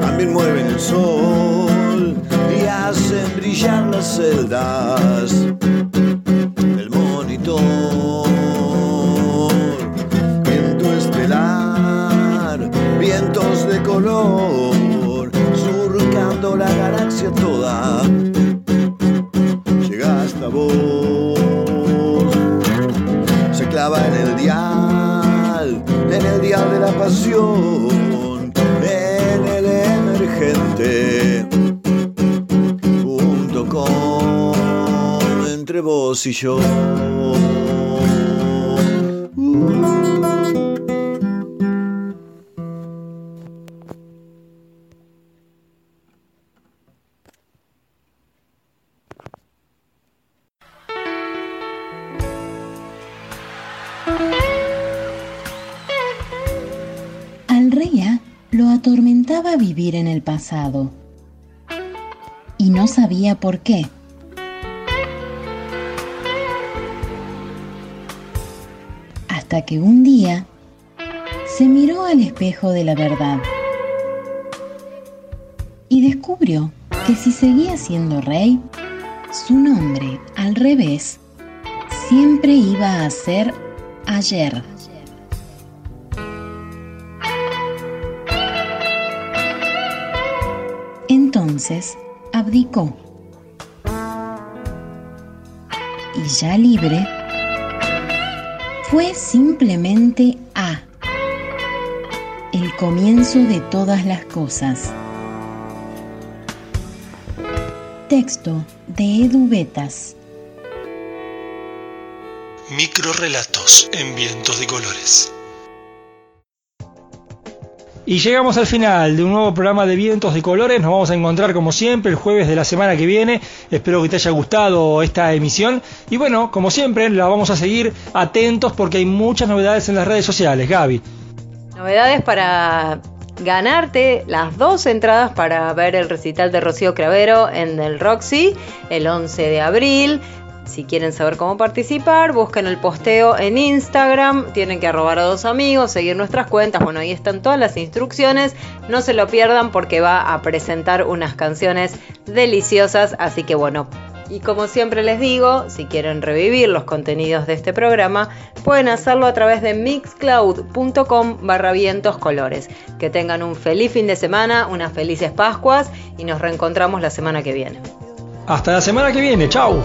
también mueven el sol y hacen brillar las celdas. en el emergente. Punto com entre vos y yo. pasado. Y no sabía por qué. Hasta que un día se miró al espejo de la verdad y descubrió que si seguía siendo rey, su nombre al revés siempre iba a ser ayer. abdicó. Y ya libre, fue simplemente A, el comienzo de todas las cosas. Texto de Edu Betas. Microrrelatos en vientos de colores. Y llegamos al final de un nuevo programa de Vientos de Colores. Nos vamos a encontrar como siempre el jueves de la semana que viene. Espero que te haya gustado esta emisión. Y bueno, como siempre, la vamos a seguir atentos porque hay muchas novedades en las redes sociales. Gaby. Novedades para ganarte las dos entradas para ver el recital de Rocío Cravero en el Roxy el 11 de abril. Si quieren saber cómo participar, busquen el posteo en Instagram, tienen que arrobar a dos amigos, seguir nuestras cuentas, bueno, ahí están todas las instrucciones, no se lo pierdan porque va a presentar unas canciones deliciosas, así que bueno, y como siempre les digo, si quieren revivir los contenidos de este programa, pueden hacerlo a través de mixcloud.com barra. Que tengan un feliz fin de semana, unas felices Pascuas y nos reencontramos la semana que viene. Hasta la semana que viene, chao.